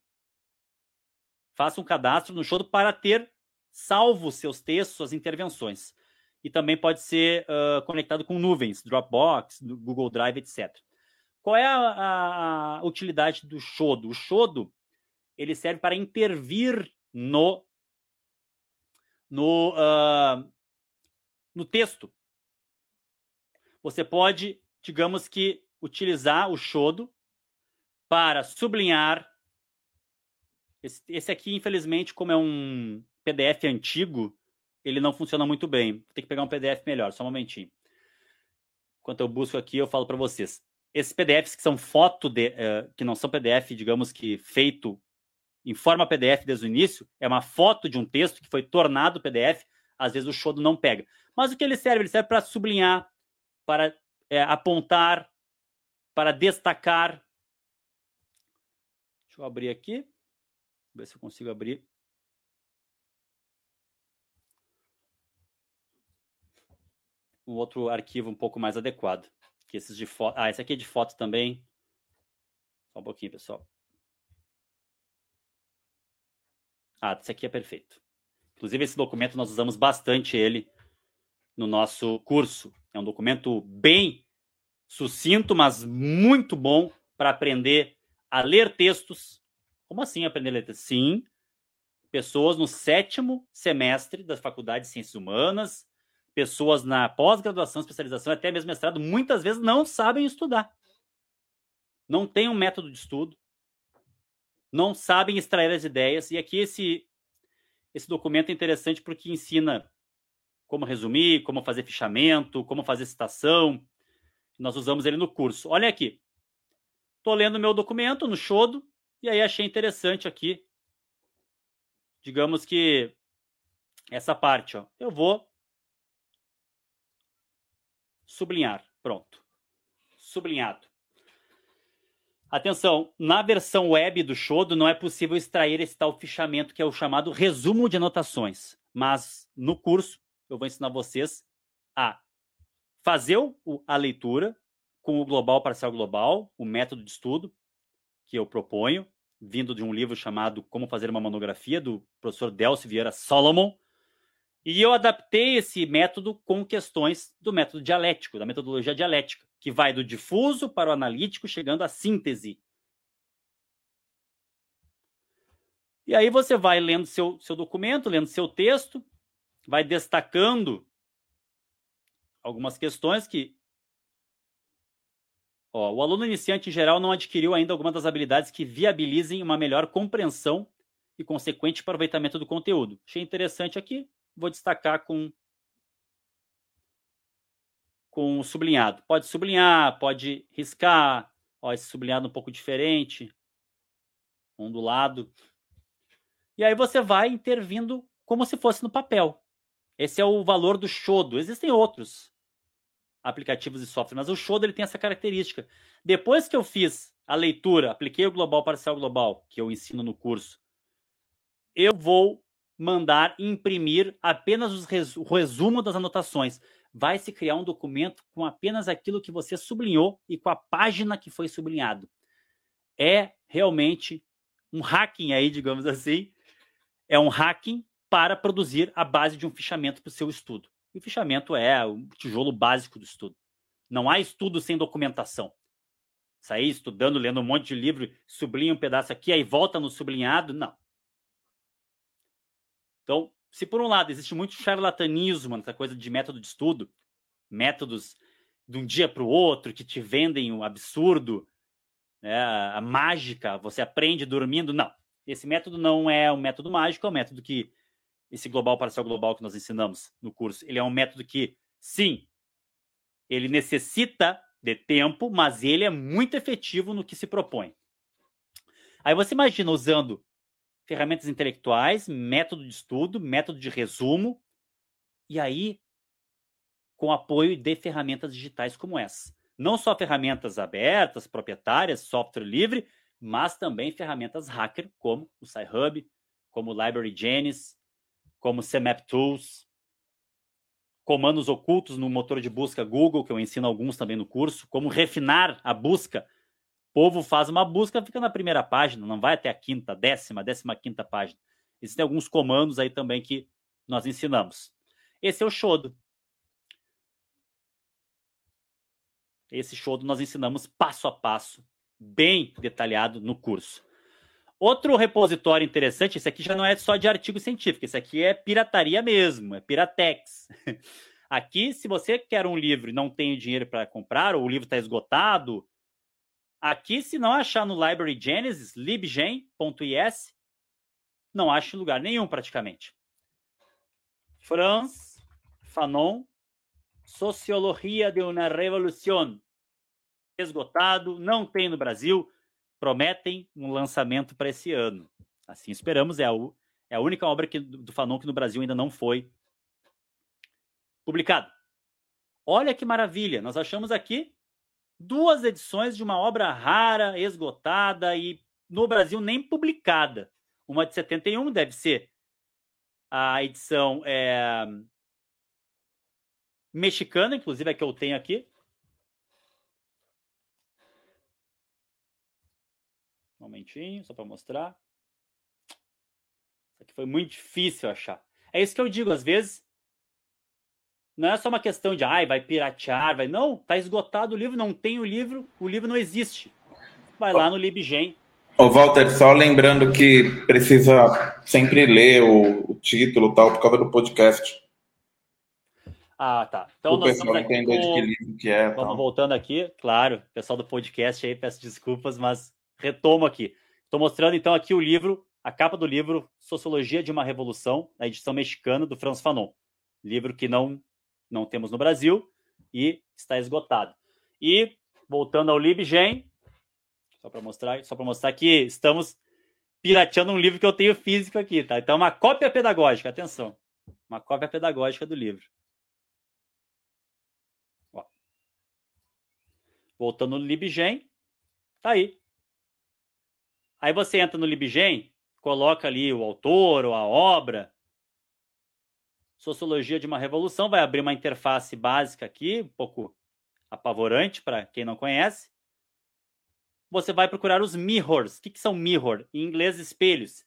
faça um cadastro no Shodo para ter salvo seus textos, suas intervenções. E também pode ser uh, conectado com nuvens, Dropbox, Google Drive, etc. Qual é a, a, utilidade do Shodo? O Shodo ele serve para intervir no no, uh, no texto. Você pode, digamos que, utilizar o Shodo para sublinhar. Esse, esse aqui, infelizmente, como é um PDF antigo, ele não funciona muito bem. Vou ter que pegar um PDF melhor, só um momentinho. Enquanto eu busco aqui, eu falo para vocês. Esses PDFs que são foto de, uh, que não são PDF, digamos que feito em forma PDF desde o início, é uma foto de um texto que foi tornado PDF, às vezes o Shodo não pega. Mas o que ele serve? Ele serve para sublinhar, para é, apontar, para destacar. Deixa eu abrir aqui, ver se eu consigo abrir. Um outro arquivo um pouco mais adequado que esses de foto. Ah, esse aqui é de foto também. Só um pouquinho, pessoal. Ah, esse aqui é perfeito. Inclusive, esse documento nós usamos bastante ele no nosso curso. É um documento bem sucinto, mas muito bom para aprender a ler textos. Como assim aprender a ler textos? Sim, pessoas no sétimo semestre da Faculdade de Ciências Humanas, pessoas na pós-graduação, especialização, até mesmo mestrado, muitas vezes não sabem estudar. Não tem um método de estudo, não sabem extrair as ideias. E aqui esse, esse documento é interessante porque ensina como resumir, como fazer fichamento, como fazer citação. Nós usamos ele no curso. Olha aqui. Estou lendo meu documento no Shodo e aí achei interessante aqui. Digamos que essa parte, ó. Eu vou sublinhar. Pronto. Sublinhado. Atenção, na versão web do Shodo não é possível extrair esse tal fichamento que é o chamado resumo de anotações. Mas no curso eu vou ensinar vocês a fazer a leitura com o global parcial global, o método de estudo que eu proponho, vindo de um livro chamado Como Fazer uma Monografia, do professor Delcio Vieira Solomon. E eu adaptei esse método com questões do método dialético, da metodologia dialética, que vai do difuso para o analítico, chegando à síntese. E aí você vai lendo seu, seu documento, lendo seu texto, vai destacando algumas questões que ó, o aluno iniciante em geral não adquiriu ainda algumas das habilidades que viabilizem uma melhor compreensão e consequente aproveitamento do conteúdo. Achei interessante aqui, vou destacar com com sublinhado. Pode sublinhar, pode riscar, ó, esse sublinhado um pouco diferente, ondulado. E aí você vai intervindo como se fosse no papel. Esse é o valor do Shodo. Existem outros aplicativos e software, mas o Shodo ele tem essa característica. Depois que eu fiz a leitura, apliquei o global parcial global, que eu ensino no curso, eu vou mandar imprimir apenas o resumo das anotações. Vai se criar um documento com apenas aquilo que você sublinhou e com a página que foi sublinhado. É realmente um hacking aí, digamos assim. É um hacking para produzir a base de um fichamento para o seu estudo. E o fichamento é o tijolo básico do estudo. Não há estudo sem documentação. Sair estudando, lendo um monte de livro, sublinha um pedaço aqui, aí volta no sublinhado, não. Então, se por um lado existe muito charlatanismo nessa coisa de método de estudo, métodos de um dia para o outro que te vendem o um absurdo, né, a mágica, você aprende dormindo, não. Esse método não é um método mágico, é um método que esse global parcial global que nós ensinamos no curso, ele é um método que, sim, ele necessita de tempo, mas ele é muito efetivo no que se propõe. Aí você imagina usando ferramentas intelectuais, método de estudo, método de resumo, e aí com apoio de ferramentas digitais como essa. Não só ferramentas abertas, proprietárias, software livre, mas também ferramentas hacker como o SciHub, como o Library Genesis, como CMap Tools, comandos ocultos no motor de busca Google, que eu ensino alguns também no curso, como refinar a busca. Povo faz uma busca, fica na primeira página, não vai até a quinta, décima, décima quinta página. Existem alguns comandos aí também que nós ensinamos. Esse é o Shodo. Esse Shodo nós ensinamos passo a passo, bem detalhado no curso. Outro repositório interessante, esse aqui já não é só de artigo científico, esse aqui é pirataria mesmo, é Piratex. <laughs> Aqui, se você quer um livro e não tem dinheiro para comprar, ou o livro está esgotado, aqui, se não achar no Library Genesis, libgen.is, não acha em lugar nenhum praticamente. Franz Fanon, Sociologia de uma Revolução. Esgotado, não tem no Brasil prometem um lançamento para esse ano. Assim esperamos, é a, é a única obra que, do Fanon que no Brasil ainda não foi publicada. Olha que maravilha, nós achamos aqui duas edições de uma obra rara, esgotada e no Brasil nem publicada. Uma de 71 deve ser a edição é, mexicana, inclusive a que eu tenho aqui, Um momentinho, só para mostrar. Isso aqui foi muito difícil achar. É isso que eu digo, às vezes. Não é só uma questão de, ai, vai piratear, vai. Não, tá esgotado o livro, não tem o livro, o livro não existe. Vai lá no LibGen. Ô, Walter, só lembrando que precisa sempre ler o, o título tal, por causa do podcast. Ah, tá. Então o nós estamos aqui com... de que livro que é. Vamos tal. voltando aqui, claro. Pessoal do podcast aí, peço desculpas, mas retomo aqui. Estou mostrando então aqui o livro, a capa do livro Sociologia de uma Revolução, a edição mexicana do Franz Fanon. Livro que não, não temos no Brasil e está esgotado. E voltando ao LibGen, só para mostrar, só para mostrar que estamos pirateando um livro que eu tenho físico aqui, tá? Então uma cópia pedagógica, atenção. Uma cópia pedagógica do livro. Ó. Voltando no LibGen, tá aí. Aí você entra no LibGen, coloca ali o autor ou a obra, Sociologia de uma Revolução, vai abrir uma interface básica aqui, um pouco apavorante para quem não conhece. Você vai procurar os mirrors. O que, que são mirror? Em inglês, espelhos.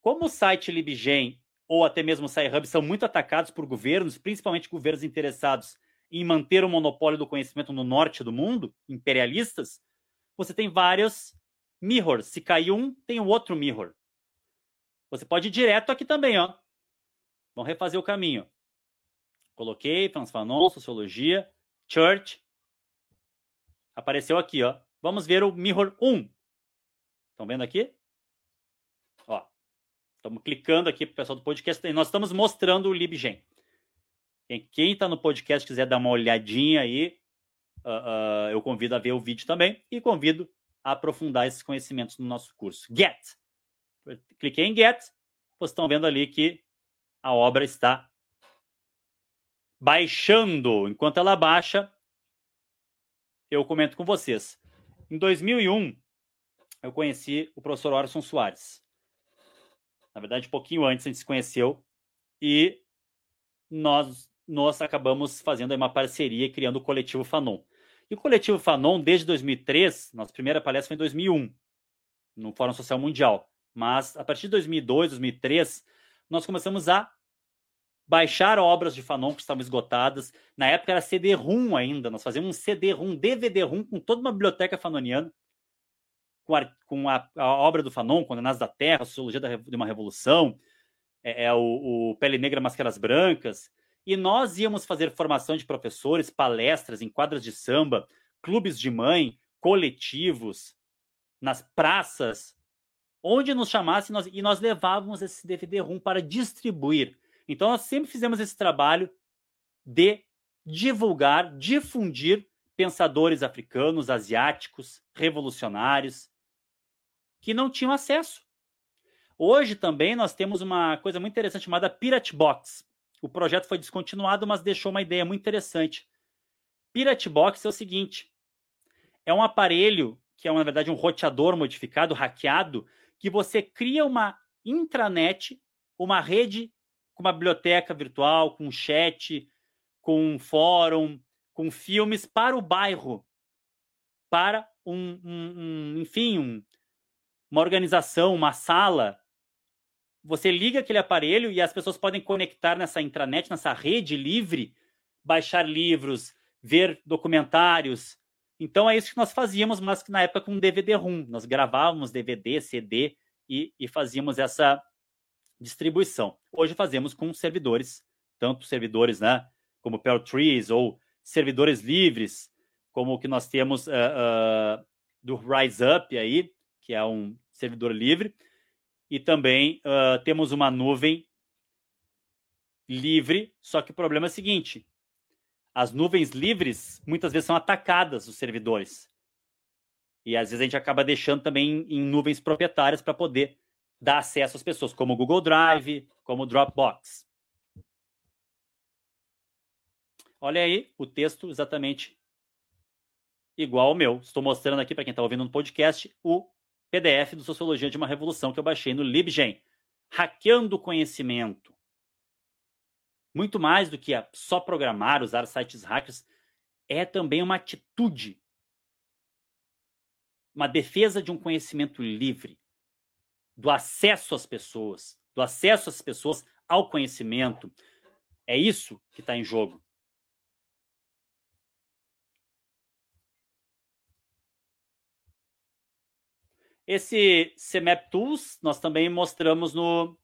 Como o site LibGen ou até mesmo o SciHub são muito atacados por governos, principalmente governos interessados em manter o monopólio do conhecimento no norte do mundo, imperialistas, você tem vários mirrors. Se cair um, tem o outro mirror. Você pode ir direto aqui também, ó. Vamos refazer o caminho. Coloquei Franz Fanon, Sociologia, Church. Apareceu aqui, ó. Vamos ver o Mirror 1. Estão vendo aqui? Ó. Estamos clicando aqui para o pessoal do podcast. Nós estamos mostrando o LibGen. Quem está no podcast quiser dar uma olhadinha aí, uh, uh, eu convido a ver o vídeo também e convido a aprofundar esses conhecimentos no nosso curso. Get. Cliquei em Get. Vocês estão vendo ali que a obra está baixando. Enquanto ela baixa, eu comento com vocês. Em 2001, eu conheci o professor Orson Soares. Na verdade, um pouquinho antes a gente se conheceu e nós, nós acabamos fazendo uma parceria criando o coletivo Fanon. E o coletivo Fanon, desde 2003, nossa primeira palestra foi em 2001, no Fórum Social Mundial. Mas a partir de 2002, 2003, nós começamos a baixar obras de Fanon que estavam esgotadas. Na época era CD-ROM ainda, nós fazíamos um CD-ROM, DVD-ROM com toda uma biblioteca fanoniana, com a, com a, a obra do Fanon, Condenados da Terra, Sociologia da, de uma Revolução, é, é o, o, Pele Negra, Máscaras Brancas. E nós íamos fazer formação de professores, palestras em quadras de samba, clubes de mãe, coletivos, nas praças, onde nos chamasse, nós, e nós levávamos esse DVD-ROM para distribuir. Então, nós sempre fizemos esse trabalho de divulgar, difundir pensadores africanos, asiáticos, revolucionários, que não tinham acesso. Hoje também nós temos uma coisa muito interessante chamada Pirate Box. O projeto foi descontinuado, mas deixou uma ideia muito interessante. Pirate Box é o seguinte: é um aparelho que é, na verdade, um roteador modificado, hackeado, que você cria uma intranet, uma rede com uma biblioteca virtual, com chat, com um fórum, com filmes para o bairro, para um, um, um enfim, um, uma organização, uma sala. Você liga aquele aparelho e as pessoas podem conectar nessa intranet, nessa rede livre, baixar livros, ver documentários. Então é isso que nós fazíamos, mas que na época com DVD-ROM. Nós gravávamos DVD, CD e, e fazíamos essa distribuição. Hoje fazemos com servidores, tanto servidores, né, como Perl Trees ou servidores livres, como o que nós temos uh, uh, do Rise Up aí, que é um servidor livre, e também uh, temos uma nuvem livre, só que o problema é o seguinte, as nuvens livres muitas vezes são atacadas os servidores. E às vezes a gente acaba deixando também em nuvens proprietárias para poder dar acesso às pessoas, como o Google Drive, como o Dropbox. Olha aí o texto exatamente igual ao meu. Estou mostrando aqui para quem está ouvindo no podcast o PDF do Sociologia de uma Revolução que eu baixei no LibGen. Hackeando o conhecimento. Muito mais do que só programar, usar sites hackers, é também uma atitude. Uma defesa de um conhecimento livre do acesso às pessoas, do acesso às pessoas ao conhecimento. É isso que está em jogo. Esse CMAP Tools nós também mostramos no.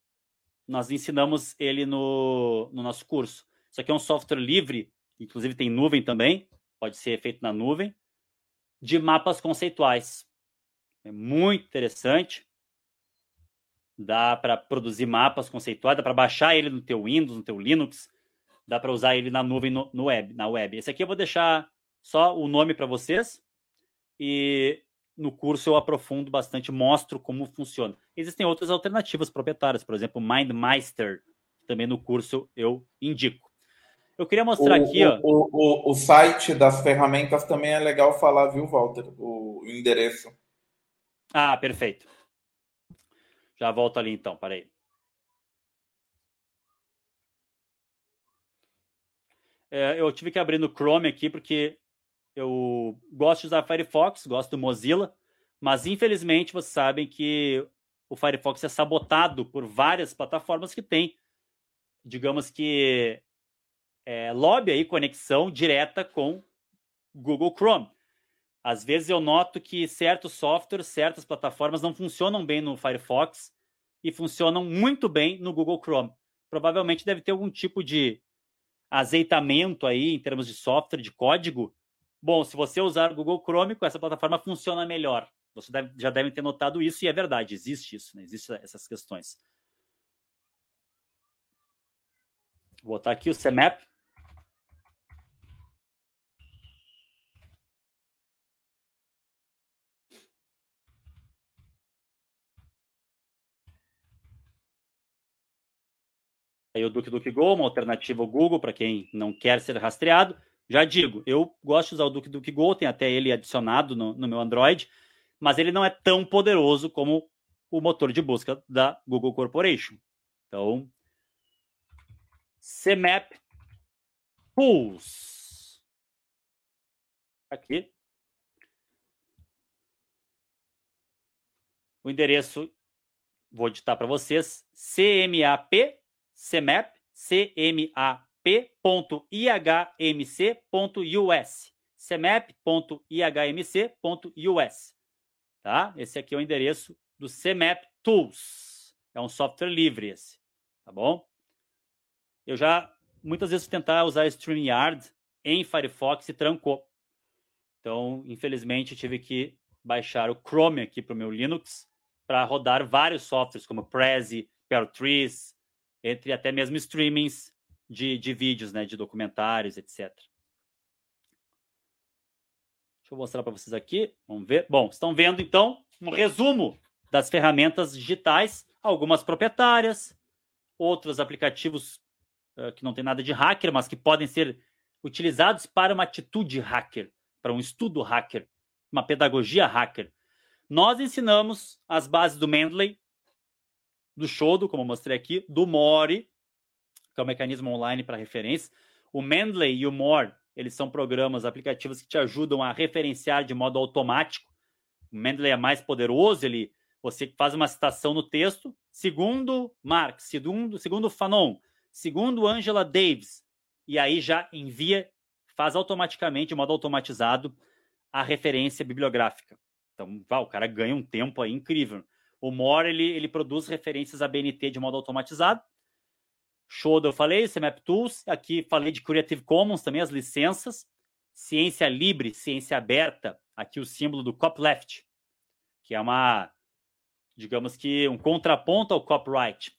Nós ensinamos ele no, no nosso curso. Isso aqui é um software livre, inclusive tem nuvem também, pode ser feito na nuvem, de mapas conceituais. É muito interessante dá para produzir mapas conceituais, dá para baixar ele no teu Windows, no teu Linux, dá para usar ele na nuvem no, no, web, na web. Esse aqui eu vou deixar só o nome para vocês e no curso eu aprofundo bastante, mostro como funciona. Existem outras alternativas proprietárias, por exemplo, MindMeister, também no curso eu indico. Eu queria mostrar o, aqui, o, ó. O, o, o, site das ferramentas também é legal falar, viu, Walter? O endereço. Ah, perfeito. Já volto ali então, peraí. É, eu tive que abrir no Chrome aqui porque eu gosto de usar Firefox, gosto do Mozilla, mas infelizmente vocês sabem que o Firefox é sabotado por várias plataformas que têm, digamos que, é, lobby aí, conexão direta com Google Chrome. Às vezes eu noto que certos softwares, certas plataformas não funcionam bem no Firefox e funcionam muito bem no Google Chrome. Provavelmente deve ter algum tipo de azeitamento aí em termos de software, de código. Bom, se você usar o Google Chrome, essa plataforma funciona melhor. Você deve, já deve ter notado isso e é verdade, existe isso, né? Existem essas questões. Vou botar aqui o CMAP. Aí o Duke Duke Go, uma alternativa ao Google para quem não quer ser rastreado. Já digo, eu gosto de usar o Duke Duke Go, tem até ele adicionado no, no meu Android, mas ele não é tão poderoso como o motor de busca da Google Corporation. Então, CMAP Pools. Aqui. O endereço, vou digitar para vocês, CMAP cmap, cmap.ihmc.us, cmap.ihmc.us, tá? Esse aqui é o endereço do CMAP Tools. É um software livre esse, tá bom? Eu já muitas vezes tentar usar StreamYard em Firefox e trancou. Então, infelizmente, tive que baixar o Chrome aqui para o meu Linux para rodar vários softwares como Prezi, Perltrees, entre até mesmo streamings de, de vídeos, né, de documentários, etc. Deixa eu mostrar para vocês aqui. Vamos ver. Bom, estão vendo então um resumo das ferramentas digitais, algumas proprietárias, outros aplicativos uh, que não tem nada de hacker, mas que podem ser utilizados para uma atitude hacker, para um estudo hacker, uma pedagogia hacker. Nós ensinamos as bases do Mendeley, do Shodo, como eu mostrei aqui, do More, que é o mecanismo online para referência. O Mendeley e o More, eles são programas, aplicativos que te ajudam a referenciar de modo automático. O Mendeley é mais poderoso, ele você faz uma citação no texto, segundo Marx, segundo, segundo Fanon, segundo Angela Davis, e aí já envia, faz automaticamente, de modo automatizado, a referência bibliográfica. Então, o cara ganha um tempo aí incrível. O More ele, ele produz referências a BNT de modo automatizado. Show, eu falei, CMAP Tools. Aqui falei de Creative Commons também, as licenças. Ciência livre, ciência aberta. Aqui o símbolo do copyleft, que é uma, digamos que um contraponto ao copyright.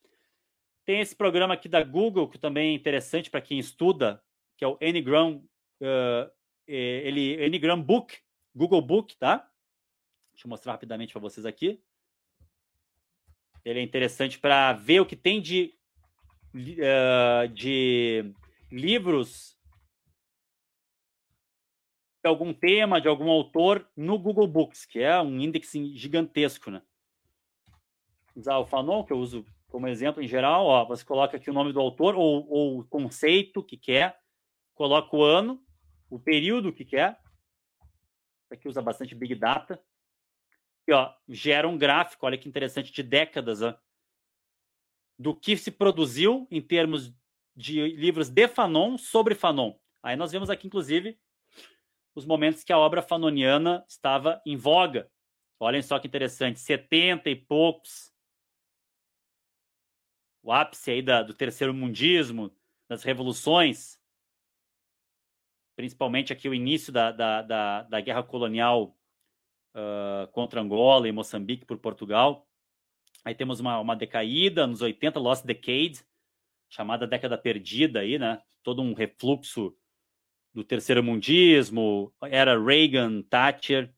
Tem esse programa aqui da Google, que também é interessante para quem estuda, que é o Ngram, uh, ele, Ngram Book, Google Book, tá? Deixa eu mostrar rapidamente para vocês aqui. Ele é interessante para ver o que tem de, uh, de livros de algum tema, de algum autor no Google Books, que é um índice gigantesco, né? Usar o Fanon, que eu uso como exemplo em geral, ó, você coloca aqui o nome do autor ou, ou o conceito que quer, coloca o ano, o período que quer. Aqui usa bastante Big Data ó, gera um gráfico, olha que interessante, de décadas, ó, do que se produziu em termos de livros de Fanon sobre Fanon. Aí nós vemos aqui, inclusive, os momentos que a obra fanoniana estava em voga. Olhem só que interessante, 70 e poucos. O ápice aí da, do terceiro mundismo, das revoluções, principalmente aqui o início da, da, da, da guerra colonial uh, contra Angola e Moçambique por Portugal. Aí temos uma, uma decaída, nos 80, Lost Decade, chamada década perdida aí, né? Todo um refluxo do terceiro mundismo, era Reagan, Thatcher.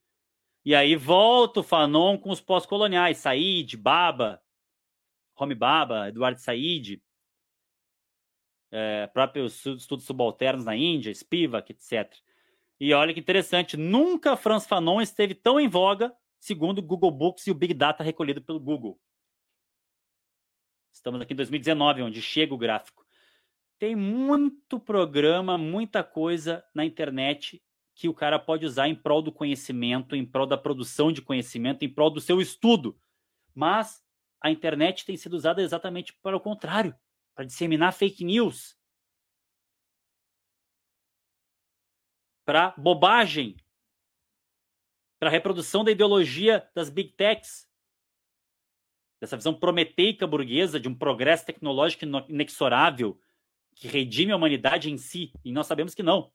E aí volta o Fanon com os pós-coloniais, Said, Baba, Homi Baba, Eduardo Said, é, próprios estudos subalternos na Índia, Spivak, etc. E olha que interessante, nunca Franz Fanon esteve tão em voga, segundo o Google Books e o Big Data recolhido pelo Google. Estamos aqui em 2019, onde chega o gráfico. tem muito programa, muita coisa na internet que o cara pode usar em prol do conhecimento, em prol da produção de conhecimento, em prol do seu estudo. Mas a internet tem sido usada exatamente para o contrário, para disseminar fake news, para bobagem, para reprodução da ideologia das big techs, dessa visão prometeica burguesa de um progresso tecnológico inexorável que redime a humanidade em si. E nós sabemos que não.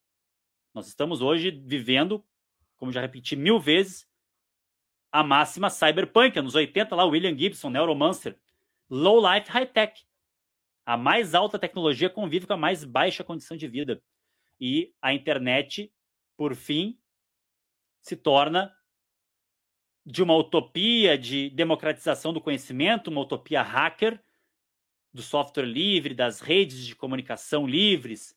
Nós estamos hoje vivendo, como já repeti mil vezes, a máxima cyberpunk, anos 80, lá, William Gibson, Neuromancer. Low life, high tech. A mais alta tecnologia convive com a mais baixa condição de vida. E a internet, por fim, se torna de uma utopia de democratização do conhecimento, uma utopia hacker, do software livre, das redes de comunicação livres,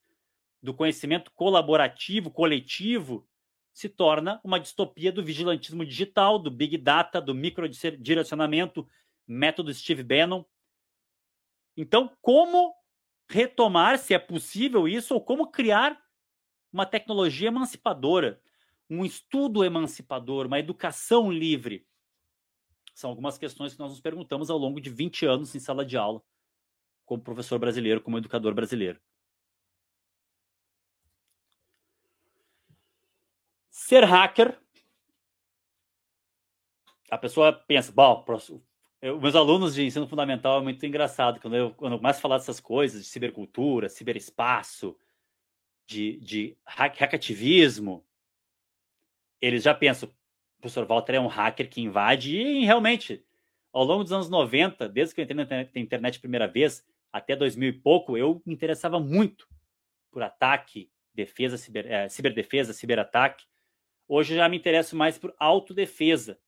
do conhecimento colaborativo, coletivo, se torna uma distopia do vigilantismo digital, do big data, do microdirecionamento, método Steve Bannon. Então, como retomar, se é possível isso, ou como criar uma tecnologia emancipadora, um estudo emancipador, uma educação livre? São algumas questões que nós nos perguntamos ao longo de 20 anos em sala de aula, como professor brasileiro, como educador brasileiro. Ser hacker, a pessoa pensa, bom, eu, meus alunos de ensino fundamental é muito engraçado quando eu, quando eu começo a falar dessas coisas de cibercultura, ciberespaço, de, de hack, hackativismo, eles já pensam, o professor Walter é um hacker que invade, e realmente, ao longo dos anos 90, desde que eu entrei na internet a primeira vez, até 2000 e pouco, eu me interessava muito por ataque, defesa, ciber, é, ciberdefesa, ciberataque. Hoje já me interesso mais por autodefesa.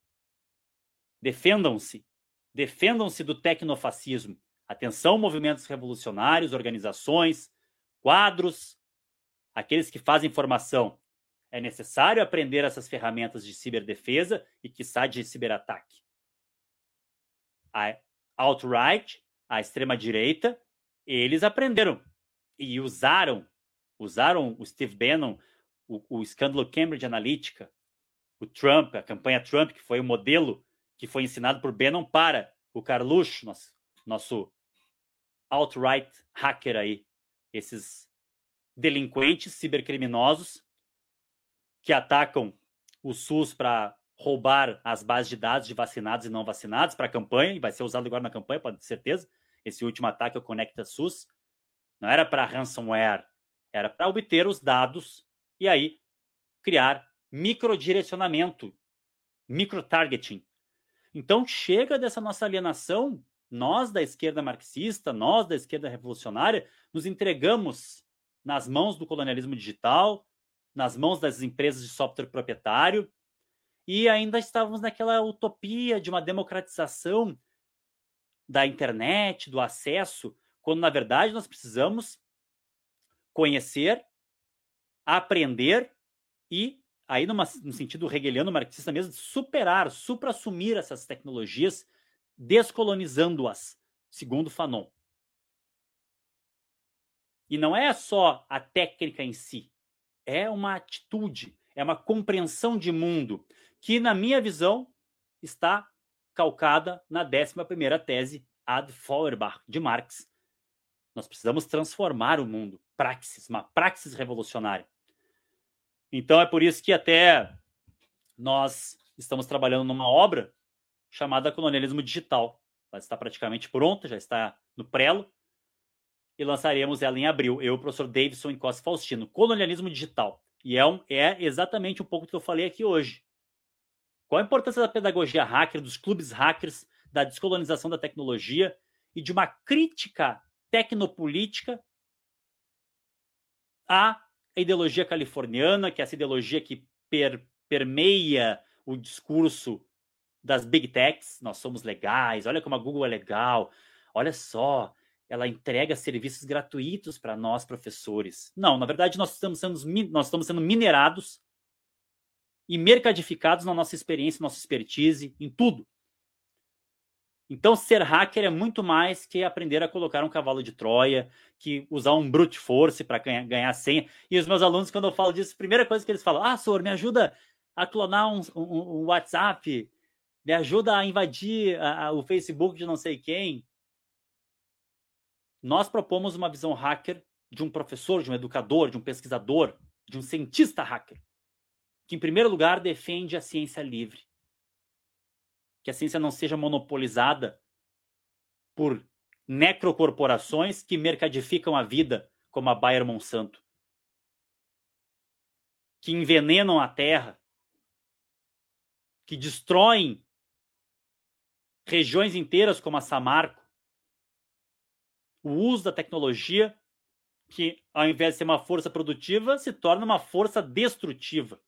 Defendam-se. Defendam-se do tecnofascismo. Atenção, movimentos revolucionários, organizações, quadros, aqueles que fazem formação. É necessário aprender essas ferramentas de ciberdefesa e, quiçá, de ciberataque. A alt-right, a extrema-direita, eles aprenderam e usaram, usaram o Steve Bannon o, o escândalo Cambridge Analytica, o Trump, a campanha Trump, que foi o modelo que foi ensinado por Bannon para o Carluxo, nosso, nosso alt-right hacker aí, esses delinquentes cibercriminosos que atacam o SUS para roubar as bases de dados de vacinados e não vacinados para a campanha, e vai ser usado agora na campanha, pode ter certeza. Esse último ataque, o Conecta SUS, não era para ransomware, era para obter os dados e aí criar microdirecionamento, microtargeting. Então chega dessa nossa alienação, nós da esquerda marxista, nós da esquerda revolucionária, nos entregamos nas mãos do colonialismo digital, nas mãos das empresas de software proprietário, e ainda estávamos naquela utopia de uma democratização da internet, do acesso, quando na verdade nós precisamos conhecer aprender e, aí numa, no sentido hegeliano marxista mesmo, superar, supra-assumir essas tecnologias, descolonizando-as, segundo Fanon. E não é só a técnica em si, é uma atitude, é uma compreensão de mundo que, na minha visão, está calcada na 11ª tese ad Feuerbach de Marx. Nós precisamos transformar o mundo, praxis, uma praxis revolucionária. Então é por isso que até nós estamos trabalhando numa obra chamada Colonialismo Digital. Ela está praticamente pronta, já está no prelo, e lançaremos ela em abril. Eu, o professor Davidson e Costa Faustino. Colonialismo Digital. E é, um, é exatamente um pouco do que eu falei aqui hoje. Qual a importância da pedagogia hacker, dos clubes hackers, da descolonização da tecnologia e de uma crítica tecnopolítica a ideologia californiana, que é essa ideologia que per, permeia o discurso das big techs. Nós somos legais, olha como a Google é legal, olha só, ela entrega serviços gratuitos para nós, professores. Não, na verdade, nós estamos sendo, nós estamos sendo minerados e mercadificados na nossa experiência, nossa expertise, em tudo. Então, ser hacker é muito mais que aprender a colocar um cavalo de Troia, que usar um brute force para ganhar, senha. E os meus alunos, quando eu falo disso, a primeira coisa que eles falam: Ah, senhor, me ajuda a clonar um, um, um WhatsApp, me ajuda a invadir a, a, o Facebook de não sei quem. Nós propomos uma visão hacker de um professor, de um educador, de um pesquisador, de um cientista hacker, que, em primeiro lugar, defende a ciência livre. Que a ciência não seja monopolizada por necrocorporações que mercadificam a vida, como a Bayer Monsanto, que envenenam a terra, que destroem regiões inteiras como a Samarco. O uso da tecnologia, que ao invés de ser uma força produtiva, se torna uma força destrutiva.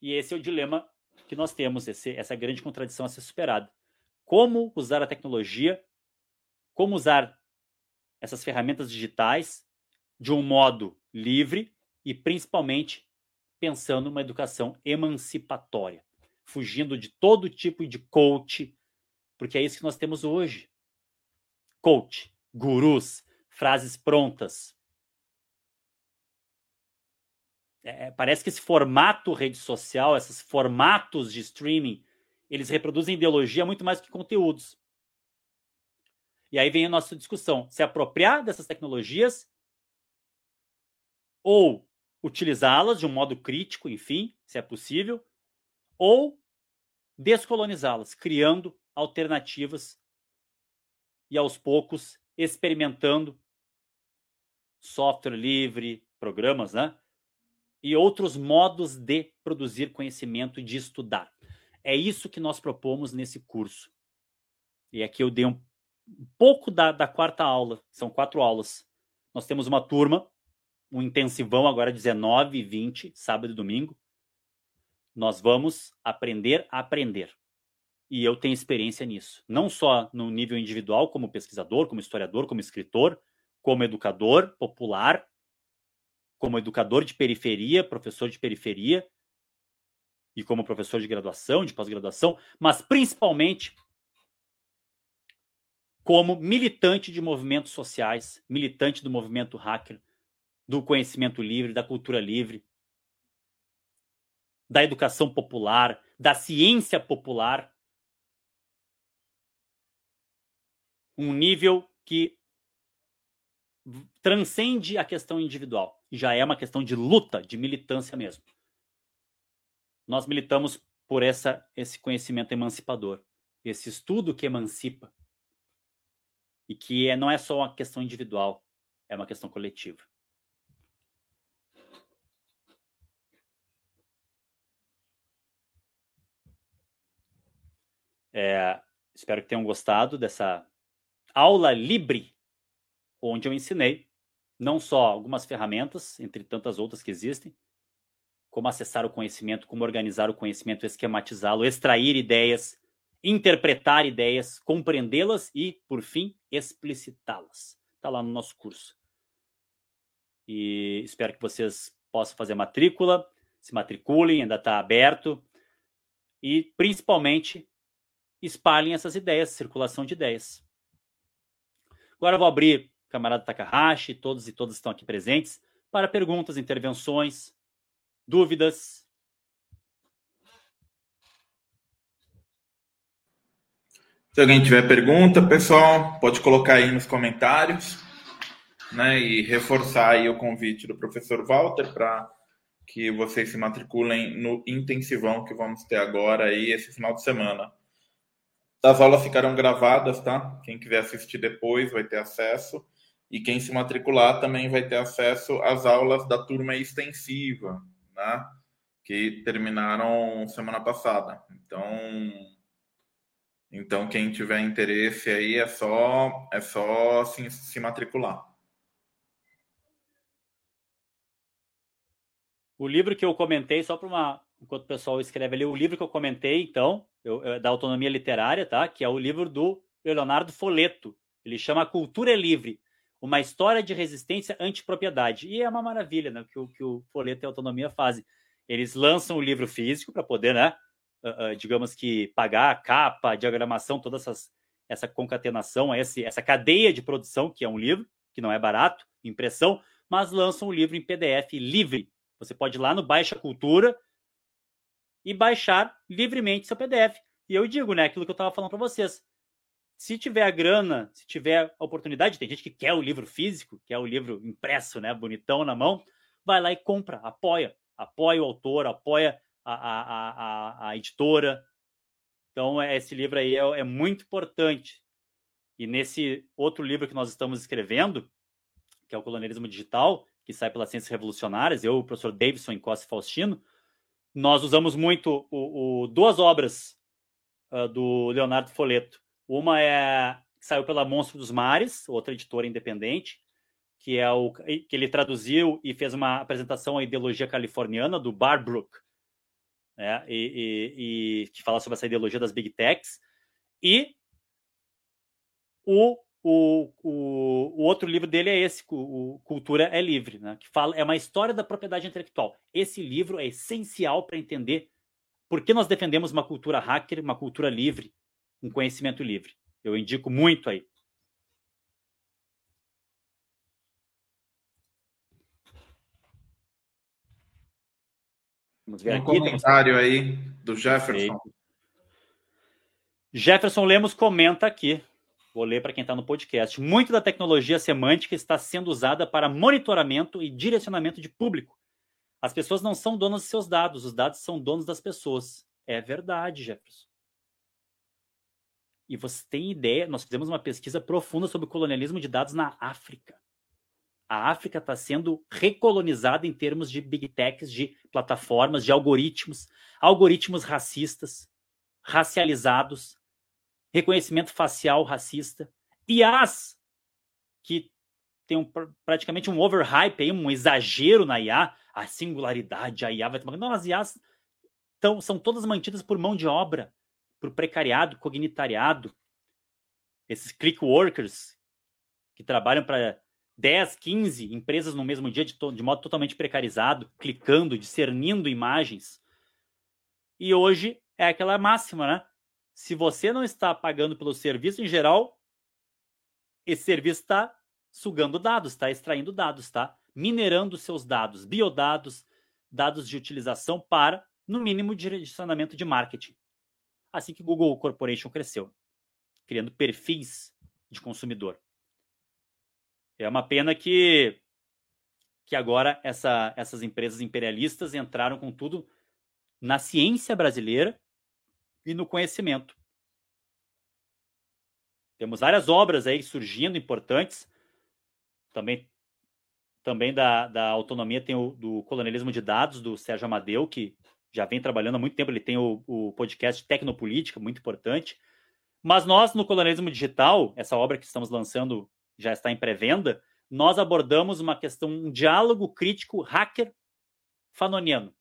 E esse é o dilema que nós temos, esse, essa grande contradição a ser superada. Como usar a tecnologia, como usar essas ferramentas digitais de um modo livre e principalmente pensando numa educação emancipatória, fugindo de todo tipo de coach, porque é isso que nós temos hoje. Coach, gurus, frases prontas, É, é, parece que esse formato rede social, esses formatos de streaming, eles reproduzem ideologia muito mais que conteúdos. E aí vem a nossa discussão: se apropriar dessas tecnologias ou utilizá-las de um modo crítico, enfim, se é possível, ou descolonizá-las, criando alternativas e aos poucos experimentando software livre, programas, né? e outros modos de produzir conhecimento e de estudar. É isso que nós propomos nesse curso. E aqui eu dei um, pouco da, da quarta aula, são quatro aulas. Nós temos uma turma, um intensivão agora 19 e 20, sábado e domingo. Nós vamos aprender a aprender. E eu tenho experiência nisso, não só no nível individual, como pesquisador, como historiador, como escritor, como educador popular, como educador de periferia, professor de periferia, e como professor de graduação, de pós-graduação, mas principalmente como militante de movimentos sociais, militante do movimento hacker, do conhecimento livre, da cultura livre, da educação popular, da ciência popular. Um nível que transcende a questão individual já é uma questão de luta, de militância mesmo. Nós militamos por essa, esse conhecimento emancipador, esse estudo que emancipa e que é, não é só uma questão individual, é uma questão coletiva. É, espero que tenham gostado dessa aula livre, onde eu ensinei não só algumas ferramentas, entre tantas outras que existem, como acessar o conhecimento, como organizar o conhecimento, esquematizá-lo, extrair ideias, interpretar ideias, compreendê-las e, por fim, explicitá-las. Está lá no nosso curso. E espero que vocês possam fazer matrícula, se matriculem, ainda está aberto. E, principalmente, espalhem essas ideias, circulação de ideias. Agora vou abrir camarada Takahashi, todos e todas estão aqui presentes, para perguntas, intervenções, dúvidas. Se alguém tiver pergunta, pessoal, pode colocar aí nos comentários, né, e reforçar aí o convite do professor Walter para que vocês se matriculem no intensivão que vamos ter agora aí esse final de semana. As aulas ficarão gravadas, tá? Quem quiser assistir depois vai ter acesso. E quem se matricular também vai ter acesso às aulas da turma extensiva, né? Que terminaram semana passada. Então, então quem tiver interesse aí é só é só se, se matricular. O livro que eu comentei, só para uma. Enquanto o pessoal escreve ali, o livro que eu comentei, então, da autonomia literária, tá? Que é o livro do Leonardo Foleto. Ele chama Cultura é Livre uma história de resistência antipropriedade. E é uma maravilha né, que, o, que o Folheto e a Autonomia fazem. Eles lançam o livro físico para poder né, uh, uh, digamos que, pagar a capa, a diagramação, toda essas, essa concatenação, esse, essa cadeia de produção, que é um livro, que não é barato, impressão, mas lançam um livro em PDF livre. Você pode ir lá no Baixa Cultura e baixar livremente seu PDF. E eu digo, né, aquilo que eu estava falando para vocês. Se tiver a grana, se tiver a oportunidade, tem gente que quer o livro físico, quer o livro impresso, né, bonitão na mão, vai lá e compra, apoia. Apoia o autor, apoia a, a, a, a editora. Então, é, esse livro aí é, é muito importante. E nesse outro livro que nós estamos escrevendo, que é o Colonialismo Digital, que sai pelas Ciências Revolucionárias, eu, o professor Davidson Costa Faustino, nós usamos muito o, o duas obras uh, do Leonardo Folleto. Uma é que saiu pela Monstro dos Mares, outra editora independente, que é o que ele traduziu e fez uma apresentação à ideologia californiana do Barbrook, né? E, e, e que fala sobre essa ideologia das big techs. E o o, o, o, outro livro dele é esse, o, Cultura é Livre, né? que fala, é uma história da propriedade intelectual. Esse livro é essencial para entender por que nós defendemos uma cultura hacker, uma cultura livre, um conhecimento livre. Eu indico muito aí. Vamos ver um aqui. comentário aí do Jefferson. Jefferson Lemos comenta aqui. Vou ler para quem está no podcast. Muito da tecnologia semântica está sendo usada para monitoramento e direcionamento de público. As pessoas não são donas de seus dados, os dados são donos das pessoas. É verdade, Jefferson. E você tem ideia? Nós fizemos uma pesquisa profunda sobre o colonialismo de dados na África. A África está sendo recolonizada em termos de big techs, de plataformas, de algoritmos, algoritmos racistas, racializados, reconhecimento facial racista, IAs, que tem um, praticamente um overhype, aí, um exagero na IA, a singularidade, a IA vai tomar. Não, as IAs tão, são todas mantidas por mão de obra, por precariado, cognitariado. Esses click workers que trabalham para 10, 15 empresas no mesmo dia de, de modo totalmente precarizado, clicando, discernindo imagens. E hoje é aquela máxima, né? Se você não está pagando pelo serviço em geral, esse serviço está sugando dados, está extraindo dados, está minerando seus dados, biodados, dados de utilização para, no mínimo, direcionamento de marketing. Assim que Google Corporation cresceu, criando perfis de consumidor. É uma pena que, que agora essa, essas empresas imperialistas entraram com tudo na ciência brasileira e no conhecimento. Temos várias obras aí surgindo importantes. Também, também da, da autonomia tem o do colonialismo de dados, do Sérgio Amadeu, que já vem trabalhando há muito tempo. Ele tem o, o podcast Tecnopolítica, muito importante. Mas nós, no colonialismo digital, essa obra que estamos lançando já está em pré-venda, nós abordamos uma questão, um diálogo crítico hacker fanoniano.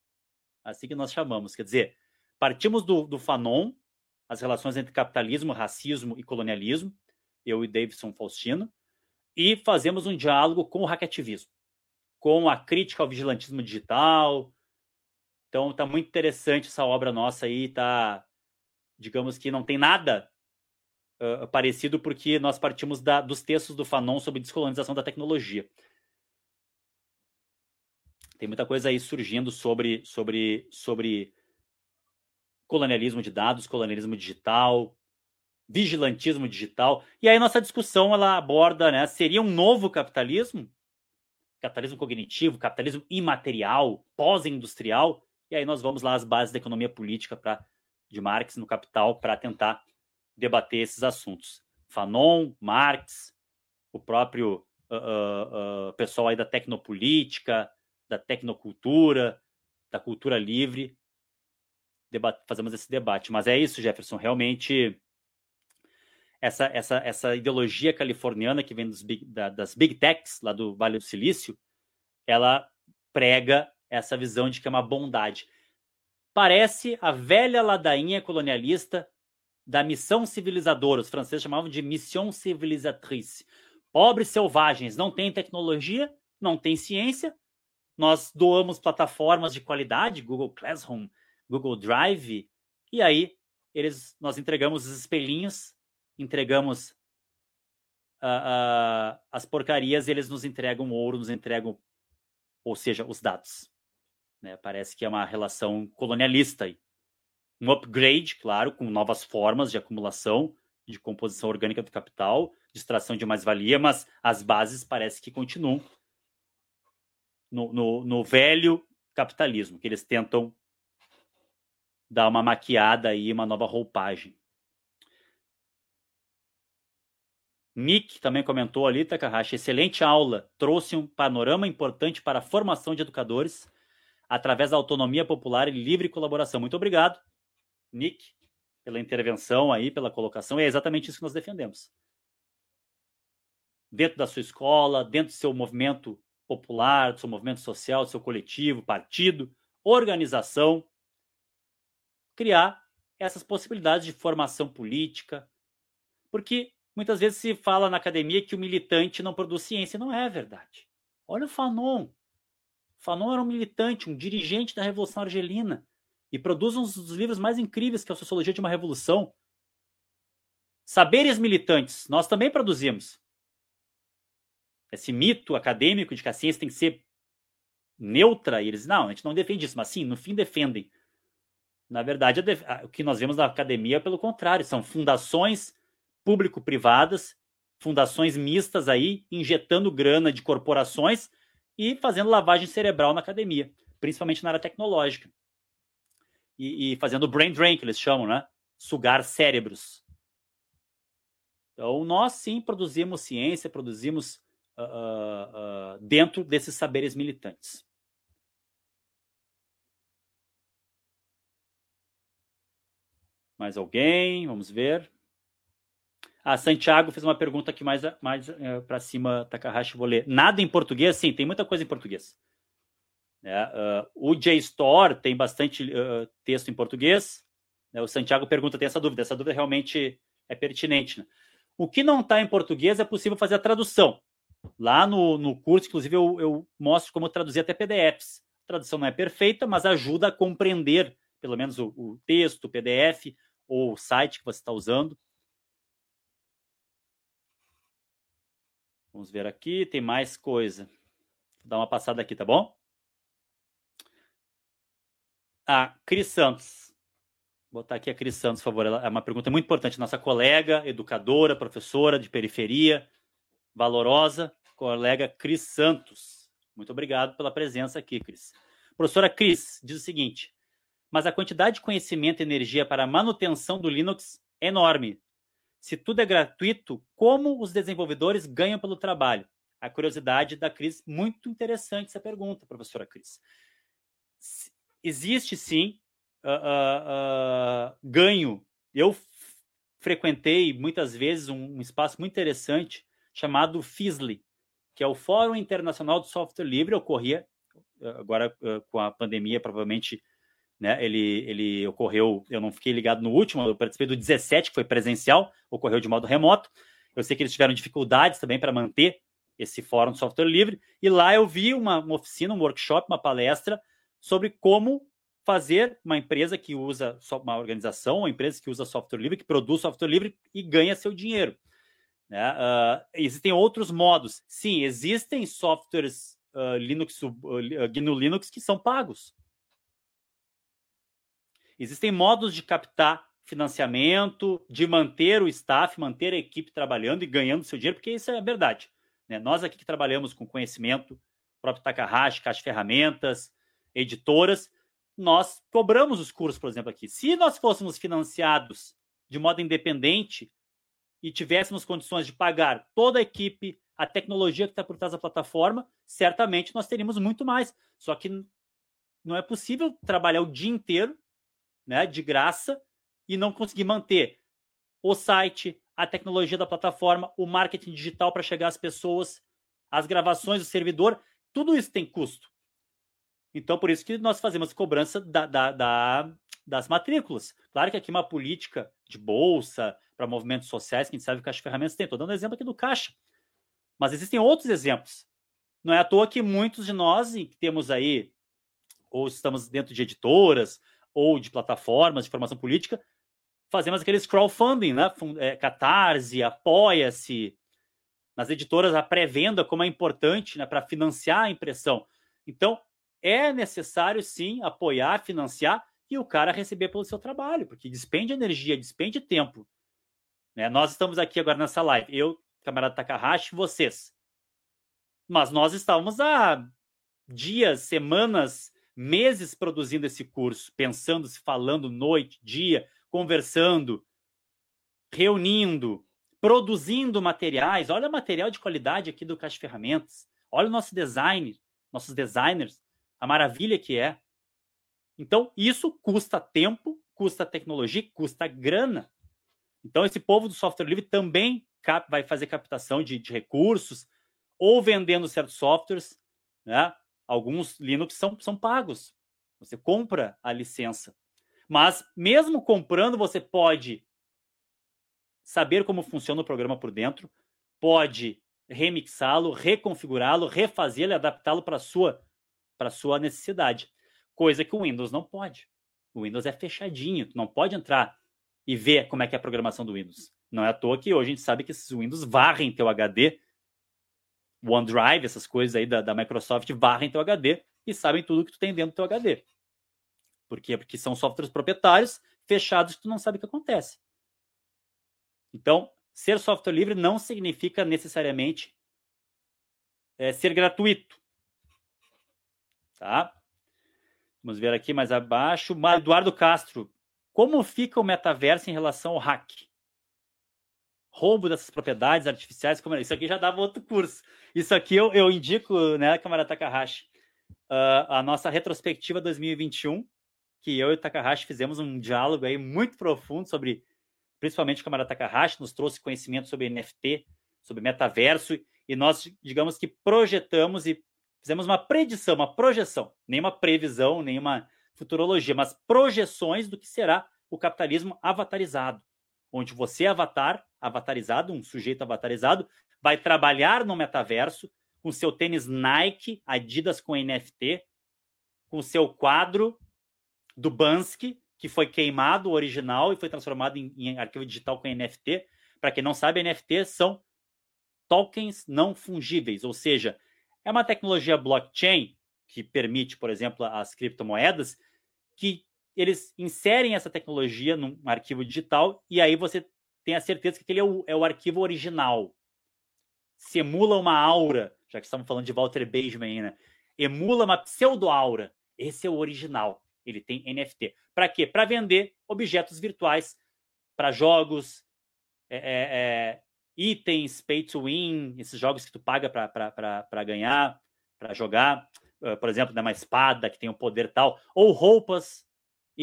Assim que nós chamamos. Quer dizer, Partimos do, do Fanon, as relações entre capitalismo, racismo e colonialismo, eu e Davidson Faustino, e fazemos um diálogo com o hackativismo, com a crítica ao vigilantismo digital. Então está muito interessante essa obra nossa aí, tá, digamos que não tem nada uh, parecido porque nós partimos da, dos textos do Fanon sobre descolonização da tecnologia. Tem muita coisa aí surgindo sobre sobre sobre colonialismo de dados, colonialismo digital, vigilantismo digital. E aí nossa discussão ela aborda, né, seria um novo capitalismo? Capitalismo cognitivo, capitalismo imaterial, pós-industrial. E aí nós vamos lá às bases da economia política para de Marx no Capital para tentar debater esses assuntos. Fanon, Marx, o próprio uh, uh, pessoal aí da tecnopolítica, da tecnocultura, da cultura livre, fazemos esse debate. Mas é isso, Jefferson, realmente essa, essa, essa ideologia californiana que vem big, da, das big techs lá do Vale do Silício, ela prega essa visão de que é uma bondade. Parece a velha ladainha colonialista da missão civilizadora. Os franceses chamavam de mission civilisatrice. Pobres selvagens, não têm tecnologia, não têm ciência. Nós doamos plataformas de qualidade, Google Classroom, Google Drive E aí eles, nós entregamos os espelhinhos, entregamos uh, uh, as porcarias, eles nos entregam ouro, nos entregam, ou seja, os dados. Né? Parece que é uma relação colonialista aí. Um upgrade, claro, com novas formas de acumulação, de composição orgânica do capital, de extração de mais-valia, mas as bases parece que continuam no, no, no velho capitalismo, que eles tentam dar uma maquiada aí, uma nova roupagem. Nick também comentou ali, Takahashi, excelente aula, trouxe um panorama importante para a formação de educadores através da autonomia popular e livre colaboração. Muito obrigado, Nick, pela intervenção aí, pela colocação. E é exatamente isso que nós defendemos. Dentro da sua escola, dentro do seu movimento popular, do seu movimento social, do seu coletivo, partido, organização, criar essas possibilidades de formação política, porque Muitas vezes se fala na academia que o militante não produz ciência. Não é verdade. Olha o Fanon. Fanon era um militante, um dirigente da Revolução Argelina e produz um dos livros mais incríveis que é a Sociologia de uma Revolução. Saberes militantes, nós também produzimos. Esse mito acadêmico de que a ciência tem que ser neutra, e eles, não, a gente não defende isso, mas sim, no fim defendem. Na verdade, o que nós vemos na academia é pelo contrário, são fundações público-privadas, fundações mistas aí, injetando grana de corporações e fazendo lavagem cerebral na academia, principalmente na área tecnológica. E, e fazendo brain drain, que eles chamam, né? Sugar cérebros. Então, nós sim produzimos ciência, produzimos uh, uh, dentro desses saberes militantes. Mais alguém? Vamos ver. A Santiago fez uma pergunta aqui mais, mais é, para cima, Takahashi, vou ler. Nada em português? Sim, tem muita coisa em português. É, uh, o JSTOR tem bastante uh, texto em português. Né? O Santiago pergunta, tem essa dúvida. Essa dúvida realmente é pertinente. Né? O que não está em português é possível fazer a tradução. Lá no, no curso, inclusive, eu, eu mostro como traduzir até PDFs. A tradução não é perfeita, mas ajuda a compreender, pelo menos, o, o texto, o PDF ou o site que você está usando. Vamos ver aqui, tem mais coisa. Vou dar uma passada aqui, tá bom? A Cris Santos. Vou botar aqui a Cris Santos, por favor. Ela é uma pergunta muito importante. Nossa colega, educadora, professora de periferia, valorosa, colega Cris Santos. Muito obrigado pela presença aqui, Cris. Professora Cris diz o seguinte: mas a quantidade de conhecimento e energia para a manutenção do Linux é enorme. Se tudo é gratuito, como os desenvolvedores ganham pelo trabalho? A curiosidade da Cris, muito interessante essa pergunta, professora Cris. Existe sim uh, uh, uh, ganho. Eu frequentei muitas vezes um, um, espaço muito interessante chamado FISLI, que é o Fórum Internacional do Software Livre. Ocorria agora com a pandemia, provavelmente né? Ele, ele ocorreu, eu não fiquei ligado no último, eu participei do 17, que foi presencial, ocorreu de modo remoto. Eu sei que eles tiveram dificuldades também para manter esse fórum de software livre, e lá eu vi uma, uma oficina, um workshop, uma palestra sobre como fazer uma empresa que usa uma organização, uma empresa que usa software livre, que produz software livre e ganha seu dinheiro. Né? Uh, existem outros modos. Sim, existem softwares uh, Linux, uh, GNU Linux que são pagos. Existem modos de captar financiamento, de manter o staff, manter a equipe trabalhando e ganhando seu dinheiro, porque isso é verdade. Né? Nós aqui que trabalhamos com conhecimento, próprio Takahashi, Caixa Ferramentas, editoras, nós cobramos os cursos, por exemplo, aqui. Se nós fôssemos financiados de modo independente e tivéssemos condições de pagar toda a equipe, a tecnologia que está por trás da plataforma, certamente nós teríamos muito mais. Só que não é possível trabalhar o dia inteiro né, de graça e não conseguir manter o site, a tecnologia da plataforma, o marketing digital para chegar às pessoas, as gravações do servidor, tudo isso tem custo. Então, por isso que nós fazemos cobrança da, da, da, das matrículas. Claro que aqui uma política de bolsa para movimentos sociais, que a gente sabe que as ferramentas tem. Estou dando um exemplo aqui do Caixa. Mas existem outros exemplos. Não é à toa que muitos de nós, que temos aí, ou estamos dentro de editoras, ou de plataformas de formação política, fazemos aqueles crowdfunding, né? É, Catarse, Apoia-se, nas editoras a pré-venda, como é importante né, para financiar a impressão. Então, é necessário sim apoiar, financiar e o cara receber pelo seu trabalho, porque despende energia, despende tempo. Né? Nós estamos aqui agora nessa live, eu, camarada Takahashi, vocês. Mas nós estávamos há dias, semanas, meses produzindo esse curso, pensando, se falando noite, dia, conversando, reunindo, produzindo materiais. Olha o material de qualidade aqui do Caixa Ferramentas. Olha o nosso design, nossos designers, a maravilha que é. Então, isso custa tempo, custa tecnologia, custa grana. Então, esse povo do software livre também vai fazer captação de, de recursos ou vendendo certos softwares, né? Alguns Linux são, são pagos. Você compra a licença. Mas, mesmo comprando, você pode saber como funciona o programa por dentro, pode remixá-lo, reconfigurá-lo, refazê-lo e adaptá-lo para sua, sua necessidade. Coisa que o Windows não pode. O Windows é fechadinho, tu não pode entrar e ver como é que é a programação do Windows. Não é à toa que hoje a gente sabe que esses Windows varrem teu HD, OneDrive, essas coisas aí da, da Microsoft varrem teu HD e sabem tudo que tu tem dentro do teu HD. Por quê? Porque são softwares proprietários fechados que tu não sabe o que acontece. Então, ser software livre não significa necessariamente é, ser gratuito. Tá? Vamos ver aqui mais abaixo. Eduardo Castro. Como fica o metaverso em relação ao hack? Roubo dessas propriedades artificiais. Como... Isso aqui já dava outro curso. Isso aqui eu, eu indico, né, camarada Takahashi, uh, a nossa retrospectiva 2021, que eu e o Takahashi fizemos um diálogo aí muito profundo sobre, principalmente o camarada Takahashi, nos trouxe conhecimento sobre NFT, sobre metaverso, e nós, digamos que projetamos e fizemos uma predição, uma projeção, nem uma previsão, nem uma futurologia, mas projeções do que será o capitalismo avatarizado, onde você, avatar, avatarizado, um sujeito avatarizado, vai trabalhar no metaverso com seu tênis Nike, Adidas com NFT, com seu quadro do Bansky, que foi queimado, original, e foi transformado em, em arquivo digital com NFT. Para quem não sabe, NFTs são tokens não fungíveis, ou seja, é uma tecnologia blockchain que permite, por exemplo, as criptomoedas, que eles inserem essa tecnologia num arquivo digital e aí você tem a certeza que aquele é o, é o arquivo original. Se emula uma aura, já que estamos falando de Walter Benjamin, né? emula uma pseudo-aura. Esse é o original. Ele tem NFT. Para quê? Para vender objetos virtuais para jogos, é, é, é, itens, pay to win, esses jogos que tu paga para ganhar, para jogar. Uh, por exemplo, né, uma espada que tem um poder tal. Ou roupas,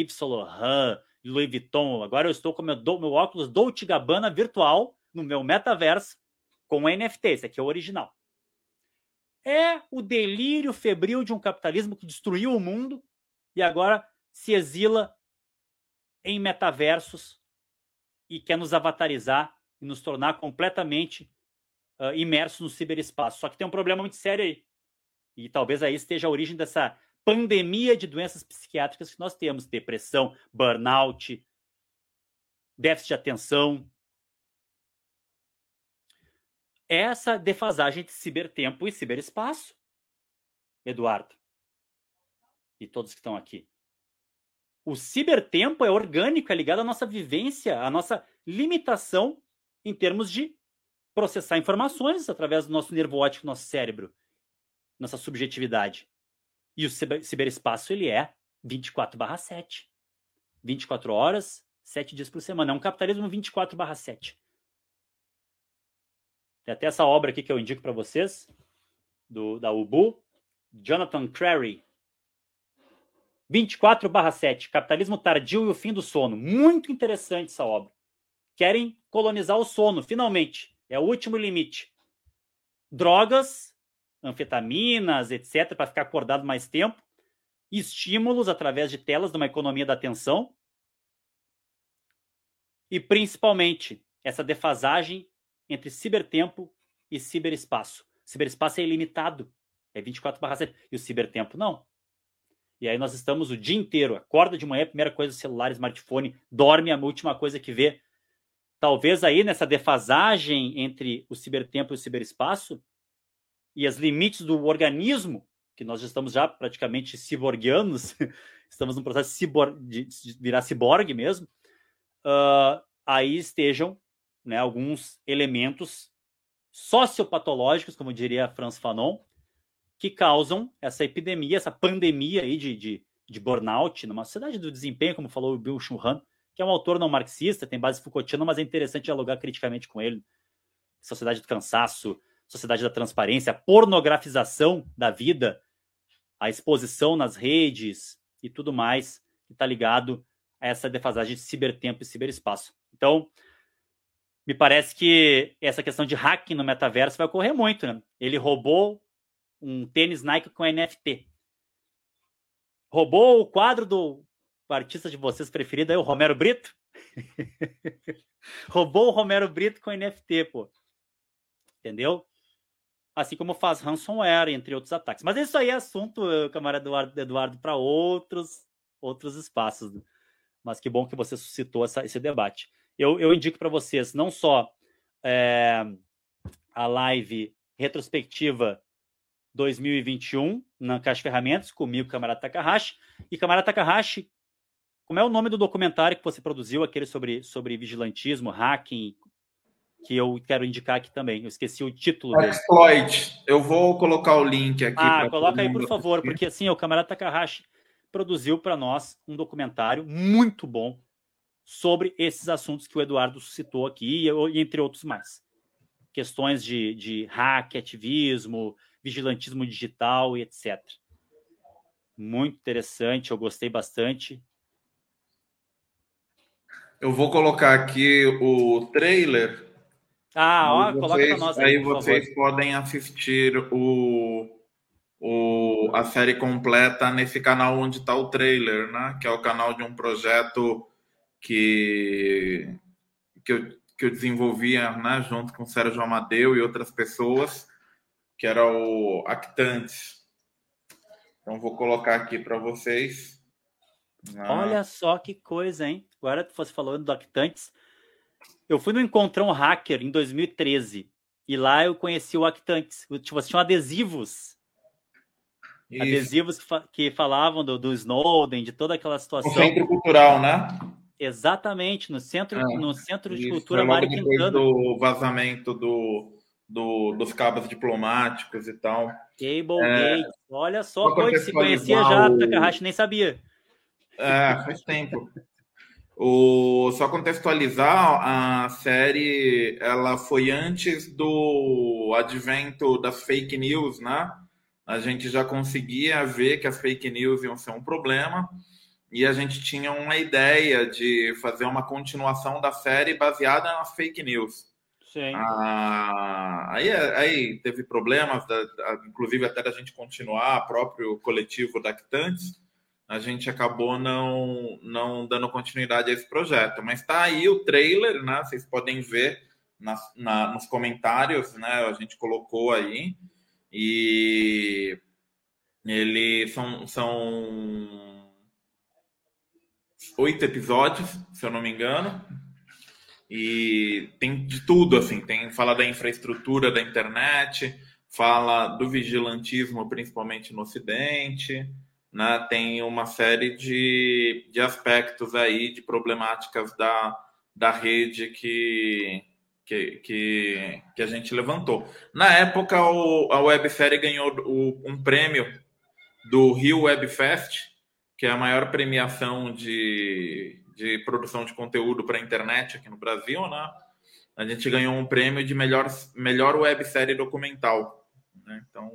Saint Louis Vuitton. Agora eu estou com meu, meu óculos Dolce Gabbana virtual no meu metaverso com NFT. Esse aqui é o original. É o delírio febril de um capitalismo que destruiu o mundo e agora se exila em metaversos e quer nos avatarizar e nos tornar completamente uh, imersos no ciberespaço. Só que tem um problema muito sério aí. E talvez aí esteja a origem dessa pandemia de doenças psiquiátricas que nós temos: depressão, burnout, déficit de atenção. Essa defasagem de cibertempo e ciberespaço, Eduardo e todos que estão aqui. O cibertempo é orgânico, é ligado à nossa vivência, à nossa limitação em termos de processar informações através do nosso nervo óptico, nosso cérebro, nossa subjetividade. E o ciberespaço ele é 24/7. 24 horas, 7 dias por semana. É um capitalismo 24/7. Tem até essa obra aqui que eu indico para vocês, do, da Ubu, Jonathan Crary, 24/7, Capitalismo Tardio e o Fim do Sono. Muito interessante essa obra. Querem colonizar o sono, finalmente. É o último limite. Drogas, anfetaminas, etc., para ficar acordado mais tempo. Estímulos através de telas de uma economia da atenção. E principalmente essa defasagem entre cibertempo e ciberespaço. Ciberespaço é ilimitado, é 24/7 e o cibertempo não. E aí nós estamos o dia inteiro, acorda de manhã, primeira coisa, celular, smartphone, dorme, a última coisa que vê. Talvez aí nessa defasagem entre o cibertempo e o ciberespaço e as limites do organismo, que nós já estamos já praticamente ciborgianos, <laughs> estamos no processo de, virar ciborgue mesmo, uh, aí estejam né, alguns elementos sociopatológicos, como diria Franz Fanon, que causam essa epidemia, essa pandemia aí de, de, de burnout numa sociedade do desempenho, como falou o Bill Churran, que é um autor não marxista, tem base Foucaultiana, mas é interessante dialogar criticamente com ele. Sociedade do cansaço, sociedade da transparência, a pornografização da vida, a exposição nas redes e tudo mais que está ligado a essa defasagem de cibertempo e ciberespaço. Então, me parece que essa questão de hacking no metaverso vai ocorrer muito, né? Ele roubou um tênis Nike com NFT. Roubou o quadro do artista de vocês preferido aí, o Romero Brito? <laughs> Roubou o Romero Brito com NFT, pô. Entendeu? Assim como faz ransomware, entre outros ataques. Mas isso aí é assunto, camarada Eduardo, Eduardo para outros, outros espaços. Mas que bom que você suscitou essa, esse debate. Eu, eu indico para vocês não só é, a live retrospectiva 2021 na Caixa Ferramentas, comigo, camarada Takahashi. E camarada Takahashi, como é o nome do documentário que você produziu, aquele sobre, sobre vigilantismo, hacking, que eu quero indicar aqui também. Eu esqueci o título Exploit. Eu vou colocar o link aqui. Ah, coloca aí, por favor, assistir. porque assim, o camarada Takahashi produziu para nós um documentário muito bom sobre esses assuntos que o Eduardo citou aqui, e entre outros mais. Questões de, de hack, ativismo, vigilantismo digital e etc. Muito interessante, eu gostei bastante. Eu vou colocar aqui o trailer. Ah, ó, vocês, coloca para nós aí. Aí vocês favor. podem assistir o, o, a série completa nesse canal onde está o trailer, né? Que é o canal de um projeto que, que, eu, que eu desenvolvia né, junto com o Sérgio Amadeu e outras pessoas que era o Actantes. Então vou colocar aqui para vocês. Ah. Olha só que coisa, hein? Agora que você falando do Actantes. Eu fui no Encontrão Hacker em 2013 e lá eu conheci o Actantes. Tipo, tinham adesivos. Isso. Adesivos que, fa que falavam do, do, Snowden, de toda aquela situação. O centro cultural, né? Exatamente, no centro, é, no centro de cultura Mário Quintana. do vazamento do, do, dos cabos diplomáticos e tal. Cable é. Olha só, coisa se conhecia já, o... Takahashi nem sabia. É, faz tempo. O, só contextualizar, a série ela foi antes do advento das fake news, né? A gente já conseguia ver que as fake news iam ser um problema e a gente tinha uma ideia de fazer uma continuação da série baseada nas fake news. Sim. Ah, aí, aí teve problemas, da, da, inclusive até da gente continuar, próprio coletivo Dactantes, a gente acabou não, não dando continuidade a esse projeto. Mas está aí o trailer, né? Vocês podem ver na, nos comentários, né? A gente colocou aí. E ele são, são oito episódios, se eu não me engano. E tem de tudo, assim, tem fala da infraestrutura da internet, fala do vigilantismo, principalmente no Ocidente, né? tem uma série de, de aspectos aí, de problemáticas da, da rede que, que, que, que a gente levantou. Na época, o, a websérie ganhou o, um prêmio do Rio Web Fest, que é a maior premiação de, de produção de conteúdo para a internet aqui no Brasil, né? A gente ganhou um prêmio de melhor, melhor websérie documental. Né? Então,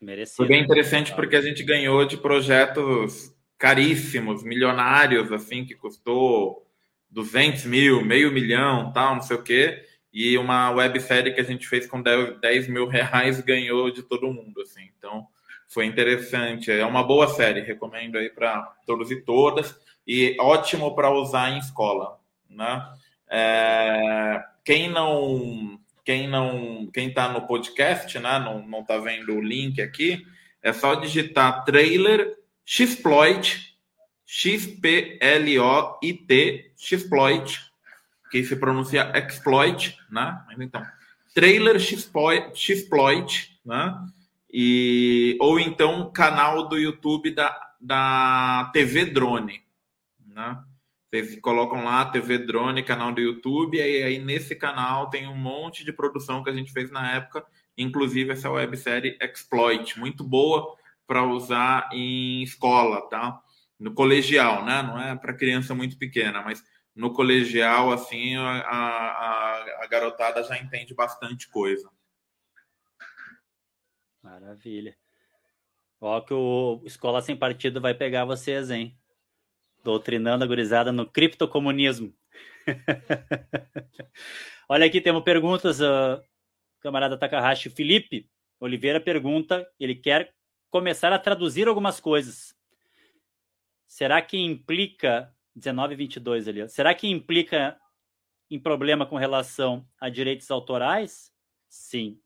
Merecido. foi bem interessante porque a gente ganhou de projetos caríssimos, milionários, assim, que custou 200 mil, meio milhão, tal, não sei o quê. E uma websérie que a gente fez com 10 mil reais <laughs> ganhou de todo mundo, assim. Então, foi interessante. É uma boa série, recomendo aí para todos e todas e ótimo para usar em escola, né? É, quem não quem não quem está no podcast, né? Não não está vendo o link aqui, é só digitar trailer Xploit, X-P-L-O-I-T, Xploit, que se pronuncia exploit, né? Mas então, trailer Xploit, né? E, ou então canal do YouTube da, da TV Drone, né? Vocês colocam lá TV Drone, canal do YouTube, e aí, aí nesse canal tem um monte de produção que a gente fez na época, inclusive essa websérie Exploit, muito boa para usar em escola, tá? No colegial, né? Não é para criança muito pequena, mas no colegial, assim, a, a, a garotada já entende bastante coisa. Maravilha. Ó que o Escola Sem Partido vai pegar vocês, hein? Doutrinando a gurizada no criptocomunismo. <laughs> Olha aqui, temos perguntas. Uh, camarada Takahashi Felipe Oliveira pergunta: ele quer começar a traduzir algumas coisas. Será que implica 1922 ali? Será que implica em problema com relação a direitos autorais? Sim.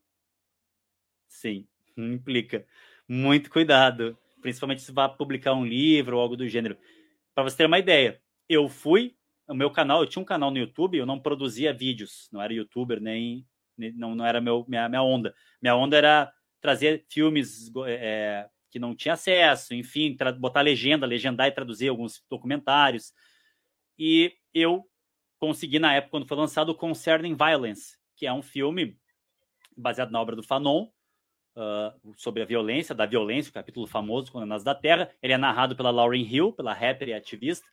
Sim, implica. Muito cuidado, principalmente se vai publicar um livro ou algo do gênero. Para você ter uma ideia, eu fui, o meu canal, eu tinha um canal no YouTube, eu não produzia vídeos, não era youtuber, nem, nem não, não era meu, minha, minha onda. Minha onda era trazer filmes é, que não tinha acesso, enfim, botar legenda, legendar e traduzir alguns documentários. E eu consegui, na época, quando foi lançado, o Concerning Violence, que é um filme baseado na obra do Fanon, uh, sobre a violência, da violência, o capítulo famoso, Condenados da Terra. Ele é narrado pela Lauryn Hill, pela rapper e ativista.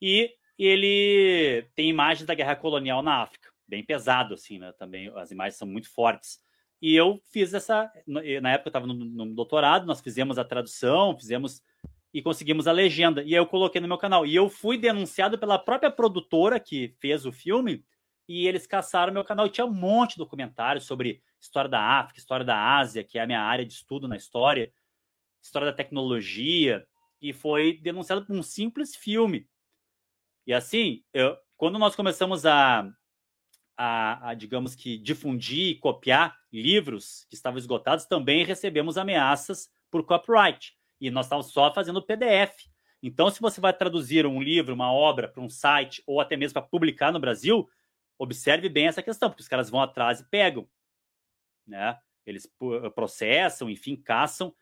E ele tem imagens da guerra colonial na África, bem pesado, assim, né? Também as imagens são muito fortes. E eu fiz essa. Na época eu estava no, no, doutorado, nós fizemos a tradução, fizemos e conseguimos a legenda. E eu coloquei no meu canal. E eu fui denunciado pela própria produtora que fez o filme, e eles caçaram meu canal. E tinha um monte de documentários sobre história da África, história da Ásia, que é a minha área de estudo na história, história da tecnologia, e foi denunciado por um simples filme. E assim, eu, quando nós começamos a, a, a, digamos que, difundir e copiar livros que estavam esgotados, também recebemos ameaças por copyright. E nós estávamos só fazendo PDF. Então, se você vai traduzir um livro, uma obra para um site, ou até mesmo para publicar no Brasil, observe bem essa questão, porque os caras vão atrás e pegam né? Eles processam, enfim, caçam.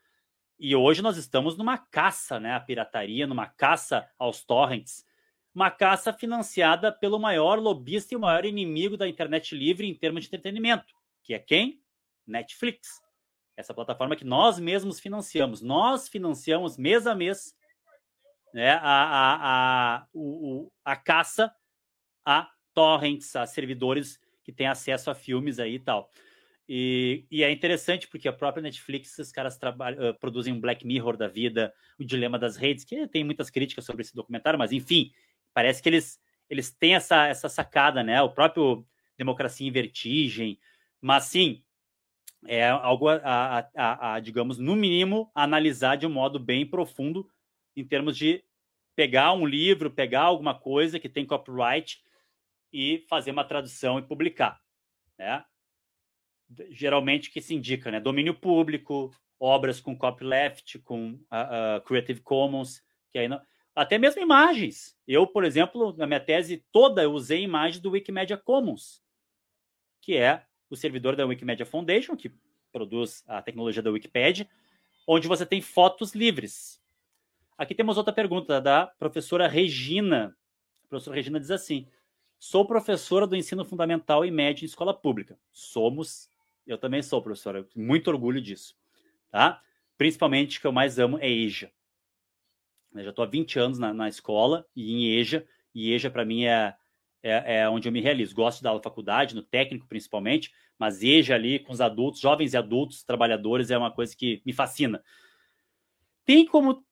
E hoje nós estamos numa caça, né, à pirataria, numa caça aos torrents, uma caça financiada pelo maior lobista e o maior inimigo da internet livre em termos de entretenimento, que é quem? Netflix. Essa plataforma que nós mesmos financiamos. Nós financiamos mês a mês né, a, a, a, o, a caça a torrents, a servidores que têm acesso a filmes aí e tal. E, e, é interessante porque a própria Netflix, os caras trabalham, produzem um Black Mirror da vida, o Dilema das Redes, que tem muitas críticas sobre esse documentário, mas enfim, parece que eles, eles têm essa, essa sacada, né? O próprio Democracia em Vertigem, mas sim, é algo a, a, a, a, digamos, no mínimo, analisar de um modo bem profundo em termos de pegar um livro, pegar alguma coisa que tem copyright e fazer uma tradução e publicar, né? geralmente que se indica, né? Domínio público, obras com copyleft, com uh, uh, Creative Commons, que aí não... até mesmo imagens. Eu, por exemplo, na minha tese toda eu usei imagens do Wikimedia Commons, que é o servidor da Wikimedia Foundation, que produz a tecnologia da Wikipedia, onde você tem fotos livres. Aqui temos outra pergunta da professora Regina. A professora Regina diz assim: Sou professora do ensino fundamental e médio em escola pública. Somos eu também sou, professora. Muito orgulho disso. Tá? Principalmente o que eu mais amo é EJA. Eu já estou há 20 anos na, na, escola e em EJA. E EJA, para mim, é, é, é, onde eu me realizo. Gosto da faculdade, no técnico principalmente, mas EJA ali com os adultos, jovens e adultos, trabalhadores, é uma coisa que me fascina. Tem como.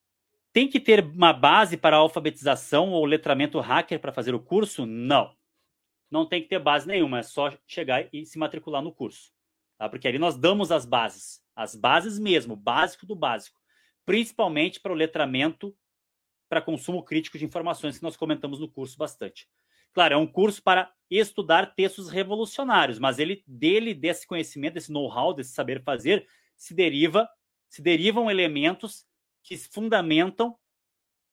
Tem que ter uma base para alfabetização ou letramento hacker para fazer o curso? Não. Não tem que ter base nenhuma, é só chegar e se matricular no curso. Tá? Porque ali nós damos as bases, as bases mesmo, básico do básico, principalmente para o letramento para consumo crítico de informações que nós comentamos no curso bastante. Claro, é um curso para estudar textos revolucionários, mas ele dele desse conhecimento, desse know-how, desse saber fazer, se deriva, se derivam elementos que fundamentam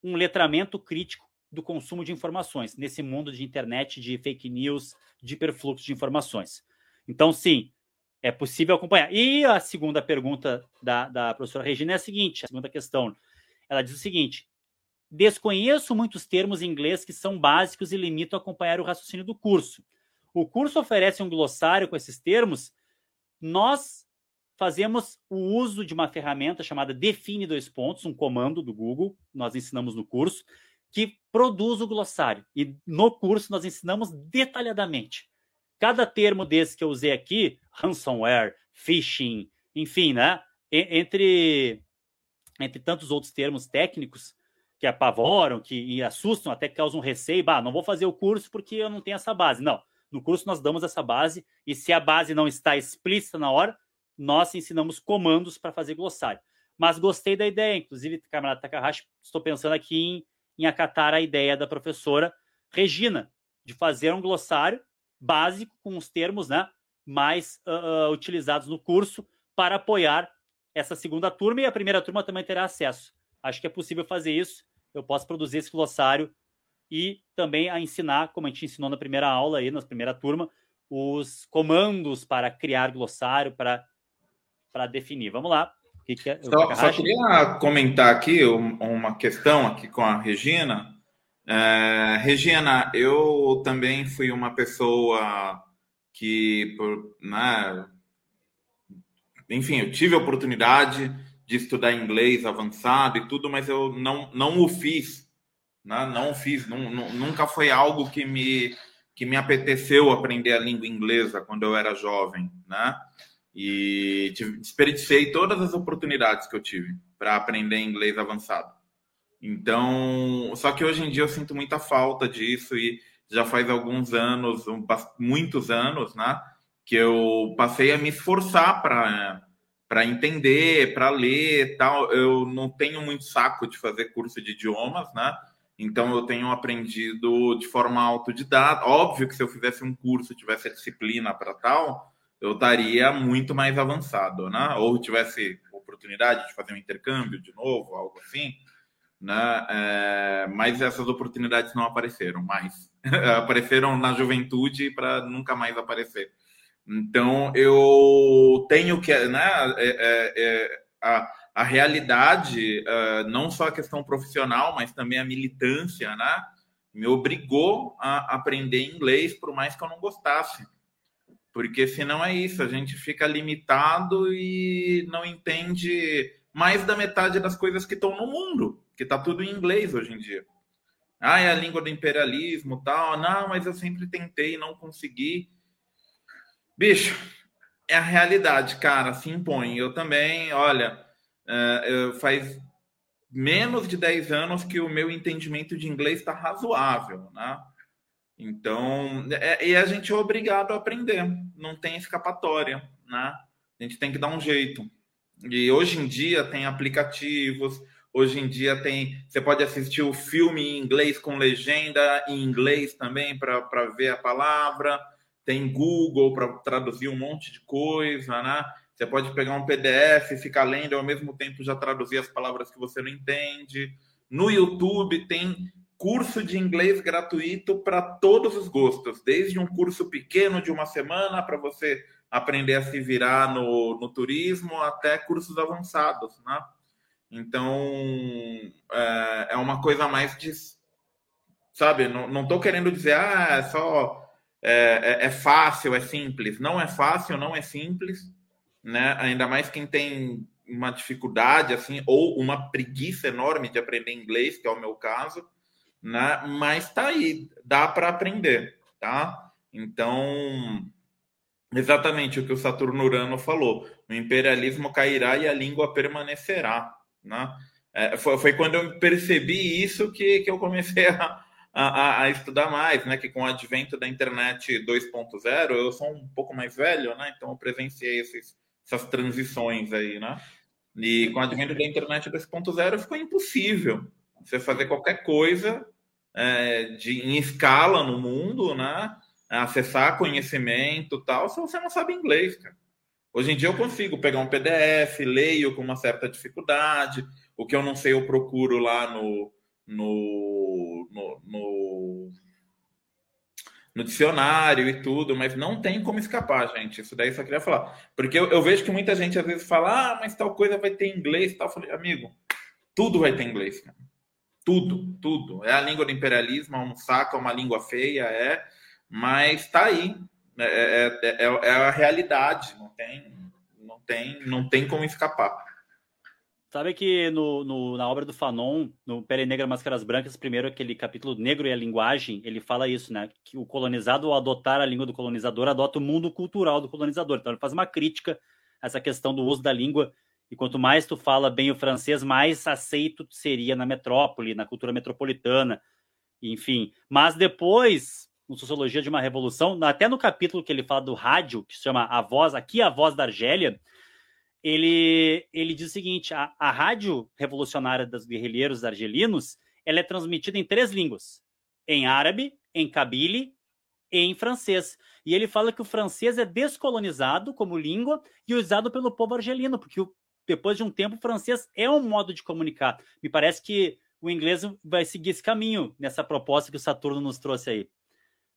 um letramento crítico do consumo de informações nesse mundo de internet, de fake news, de hiperfluxo de informações. Então, sim, é possível acompanhar. E a segunda pergunta da, da professora Regina é a seguinte: a segunda questão. Ela diz o seguinte: desconheço muitos termos em inglês que são básicos e limitam a acompanhar o raciocínio do curso. O curso oferece um glossário com esses termos. Nós fazemos o uso de uma ferramenta chamada Define dois pontos, um comando do Google, nós ensinamos no curso, que produz o glossário. E no curso nós ensinamos detalhadamente. Cada termo desse que eu usei aqui, ransomware, phishing, enfim, né? Entre, entre tantos outros termos técnicos que apavoram, que assustam, até que causam receio. Bah, não vou fazer o curso porque eu não tenho essa base. Não. No curso nós damos essa base, e se a base não está explícita na hora, nós ensinamos comandos para fazer glossário. Mas gostei da ideia, inclusive, camarada Takahashi, estou pensando aqui em, em acatar a ideia da professora Regina, de fazer um glossário básico com os termos né, mais uh, utilizados no curso para apoiar essa segunda turma e a primeira turma também terá acesso. Acho que é possível fazer isso. Eu posso produzir esse glossário e também a ensinar, como a gente ensinou na primeira aula aí, na primeira turma, os comandos para criar glossário, para para definir. Vamos lá. Que que é, só, só, queria comentar aqui uma questão aqui com a Regina. É, Regina, eu também fui uma pessoa que, por, né, enfim, eu tive a oportunidade de estudar inglês avançado e tudo, mas eu não, não o fiz, né? não fiz, não, não, nunca foi algo que me, que me apeteceu aprender a língua inglesa quando eu era jovem, né? E desperdicei todas as oportunidades que eu tive para aprender inglês avançado. Então, só que hoje em dia eu sinto muita falta disso e já faz alguns anos, muitos anos, né, que eu passei a me esforçar para para entender, para ler, tal. Eu não tenho muito saco de fazer curso de idiomas, né? Então eu tenho aprendido de forma autodidata. Óbvio que se eu fizesse um curso, tivesse disciplina para tal, eu estaria muito mais avançado, né? Ou tivesse oportunidade de fazer um intercâmbio de novo, algo assim, né? É, mas essas oportunidades não apareceram mais. <laughs> apareceram na juventude para nunca mais aparecer. Então eu tenho que, né? É, é, é a, a realidade, uh, não só a questão profissional, mas também a militância, né? Me obrigou a aprender inglês, por mais que eu não gostasse. Porque senão é isso, a gente fica limitado e não entende mais da metade das coisas que estão no mundo, que está tudo em inglês hoje em dia. Ah, é a língua do imperialismo, tal. Não, mas eu sempre tentei, não consegui. Bicho, é a realidade, cara, se impõe. Eu também, olha, uh, faz menos de 10 anos que o meu entendimento de inglês está razoável, né? Então, é, e a gente é obrigado a aprender, não tem escapatória, né? A gente tem que dar um jeito. E hoje em dia tem aplicativos, hoje em dia tem. Você pode assistir o filme em inglês com legenda em inglês também para ver a palavra. Tem Google para traduzir um monte de coisa, né? Você pode pegar um PDF, ficar lendo e ao mesmo tempo já traduzir as palavras que você não entende. No YouTube tem curso de inglês gratuito para todos os gostos, desde um curso pequeno de uma semana para você aprender a se virar no, no turismo, até cursos avançados, né? Então, é, é uma coisa mais de. Sabe, não estou querendo dizer, ah, é só. É, é, é, fácil, é simples. Não é fácil, não é simples, né? Ainda mais quem tem uma dificuldade, assim, ou uma preguiça enorme de aprender inglês, que é o meu caso né? Mas tá aí, dá para aprender, tá? Então, exatamente o que o Saturno Urano falou: o imperialismo cairá e a língua permanecerá, né? É, foi, foi, quando eu percebi isso que, que eu comecei a, a, a, estudar mais, né? Que com o advento da internet 2.0, eu sou um pouco mais velho, né? Então eu presenciei esses, essas transições aí, né? E com o advento da internet 2.0 ficou impossível você fazer qualquer coisa é, de, em escala no mundo, né? Acessar conhecimento tal, se você não sabe inglês, cara. Hoje em dia eu consigo pegar um PDF, leio com uma certa dificuldade. O que eu não sei, eu procuro lá no, no, no, no, no dicionário e tudo, mas não tem como escapar, gente. Isso daí só queria falar. Porque eu, eu vejo que muita gente às vezes fala, ah, mas tal coisa vai ter inglês tal. Eu falei, amigo, tudo vai ter inglês, cara. Tudo, tudo. É a língua do imperialismo, é um saco, é uma língua feia, é, mas tá aí. É, é, é, é a realidade, não tem, não tem, não tem como escapar. Sabe que no, no, na obra do Fanon, no Pele Negra Máscaras Brancas, primeiro aquele capítulo Negro e a Linguagem, ele fala isso, né? Que o colonizado, ao adotar a língua do colonizador, adota o mundo cultural do colonizador. Então ele faz uma crítica a essa questão do uso da língua. E quanto mais tu fala bem o francês, mais aceito seria na metrópole, na cultura metropolitana, enfim. Mas depois, no Sociologia de uma Revolução, até no capítulo que ele fala do rádio, que se chama A Voz, aqui a Voz da Argélia, ele, ele diz o seguinte: a, a rádio revolucionária dos guerrilheiros argelinos ela é transmitida em três línguas: em árabe, em cabile e em francês. E ele fala que o francês é descolonizado como língua e usado pelo povo argelino, porque o, depois de um tempo o francês é um modo de comunicar. Me parece que o inglês vai seguir esse caminho nessa proposta que o Saturno nos trouxe aí.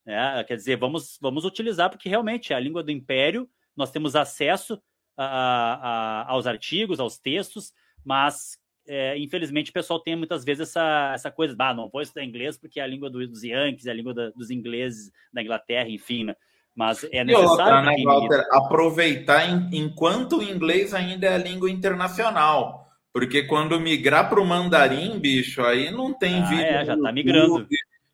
É, quer dizer, vamos, vamos utilizar, porque realmente é a língua do império, nós temos acesso a, a, aos artigos, aos textos, mas é, infelizmente o pessoal tem muitas vezes essa, essa coisa, ah, não vou estudar inglês porque é a língua dos Yankees, é a língua da, dos ingleses da Inglaterra, enfim, né? Mas é necessário. Outra, né, Walter, aproveitar em, enquanto o inglês ainda é a língua internacional. Porque quando migrar para o mandarim, bicho, aí não tem ah, vídeo. É, já está migrando.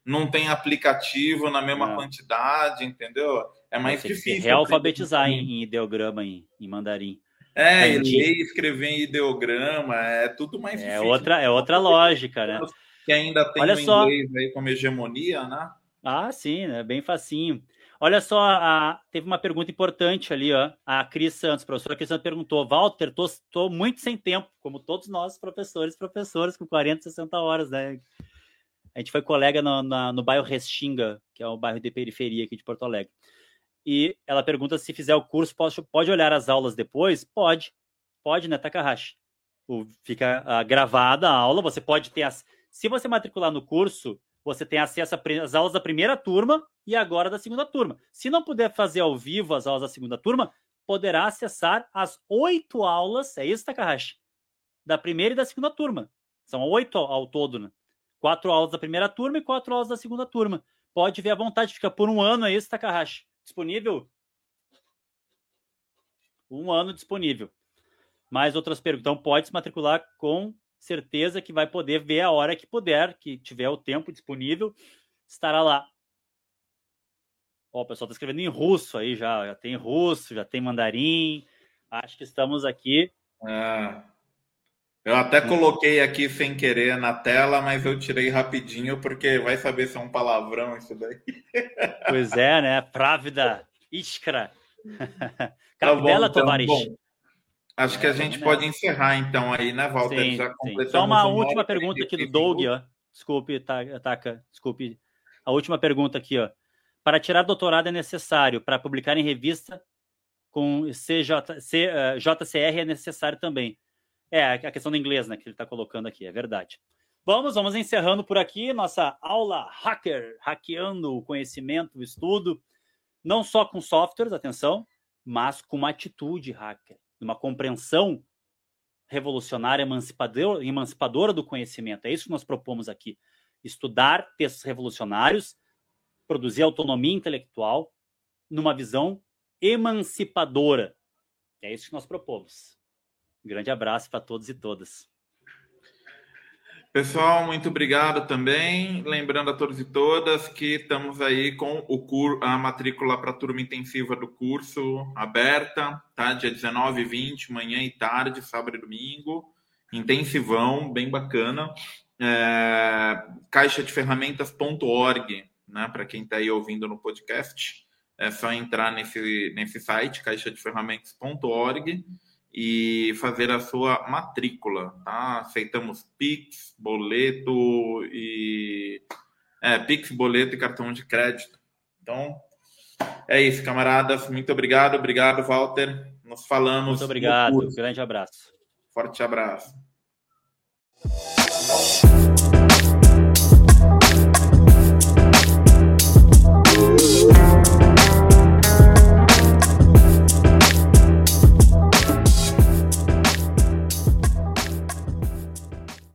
Não tem aplicativo na mesma quantidade, entendeu? É mais difícil. Realfabetizar em, em ideograma em, em mandarim. É, ler e escrever em ideograma, é tudo mais é difícil. Outra, é outra lógica, né? Que ainda tem Olha o só... inglês aí como hegemonia, né? Ah, sim, é bem facinho. Olha só, a, teve uma pergunta importante ali, ó. A Cris Santos, professora Cris Santos perguntou: Walter, estou muito sem tempo, como todos nós, professores, professores, com 40, 60 horas, né? A gente foi colega no, na, no bairro Restinga, que é o bairro de periferia aqui de Porto Alegre e ela pergunta se fizer o curso, pode, pode olhar as aulas depois? Pode, pode, né, Takahashi? O, fica uh, gravada a aula, você pode ter. As, se você matricular no curso, você tem acesso às aulas da primeira turma e agora da segunda turma. Se não puder fazer ao vivo as aulas da segunda turma, poderá acessar as oito aulas, é isso, Takahashi? Da primeira e da segunda turma. São oito ao, todo, né? Quatro aulas da primeira turma e quatro aulas da segunda turma. Pode ver à vontade, fica por um ano, é isso, Takahashi? disponível? Um ano disponível. Mais outras perguntas. Então, pode se matricular com certeza que vai poder ver a hora que puder, que tiver o tempo disponível, estará lá. Ó, o pessoal está escrevendo em russo aí já. Já tem russo, já tem mandarim. Acho que estamos aqui. É. Eu até coloquei aqui sem querer na tela, mas eu tirei rapidinho porque vai saber se é um palavrão isso daí. Pois é, né? Právida, Iskra. Tá bom, então, bom, Acho que a é, gente pode encerrar então aí, né, Walter? Sim, Já completamos Só uma última pergunta aqui do Doug, ó. Desculpe, Taka, desculpe. A última pergunta aqui, ó. Para tirar doutorado é necessário, para publicar em revista com CJ, C, uh, eh, JCR é necessário também. É, a questão do inglês, né, que ele está colocando aqui, é verdade. Vamos, vamos encerrando por aqui nossa aula hacker, hackeando o conhecimento, o estudo, não só com softwares, atenção, mas com uma atitude hacker, uma compreensão revolucionária, emancipadora, emancipadora do conhecimento. É isso que nós propomos aqui. Estudar textos revolucionários, produzir autonomia intelectual numa visão emancipadora. É isso que nós propomos. Um grande abraço para todos e todas. Pessoal, muito obrigado também. Lembrando a todos e todas que estamos aí com o cur... a matrícula para a turma intensiva do curso aberta, tá? Dia 19 e 20, manhã e tarde, sábado e domingo. Intensivão, bem bacana. É... Caixa de ferramentas.org, né? Para quem está aí ouvindo no podcast, é só entrar nesse, nesse site, caixa de e fazer a sua matrícula, tá? Aceitamos Pix, boleto e é, Pix, boleto e cartão de crédito. Então, é isso, camaradas. Muito obrigado, obrigado, Walter. Nos falamos. Muito obrigado. Grande abraço. Forte abraço.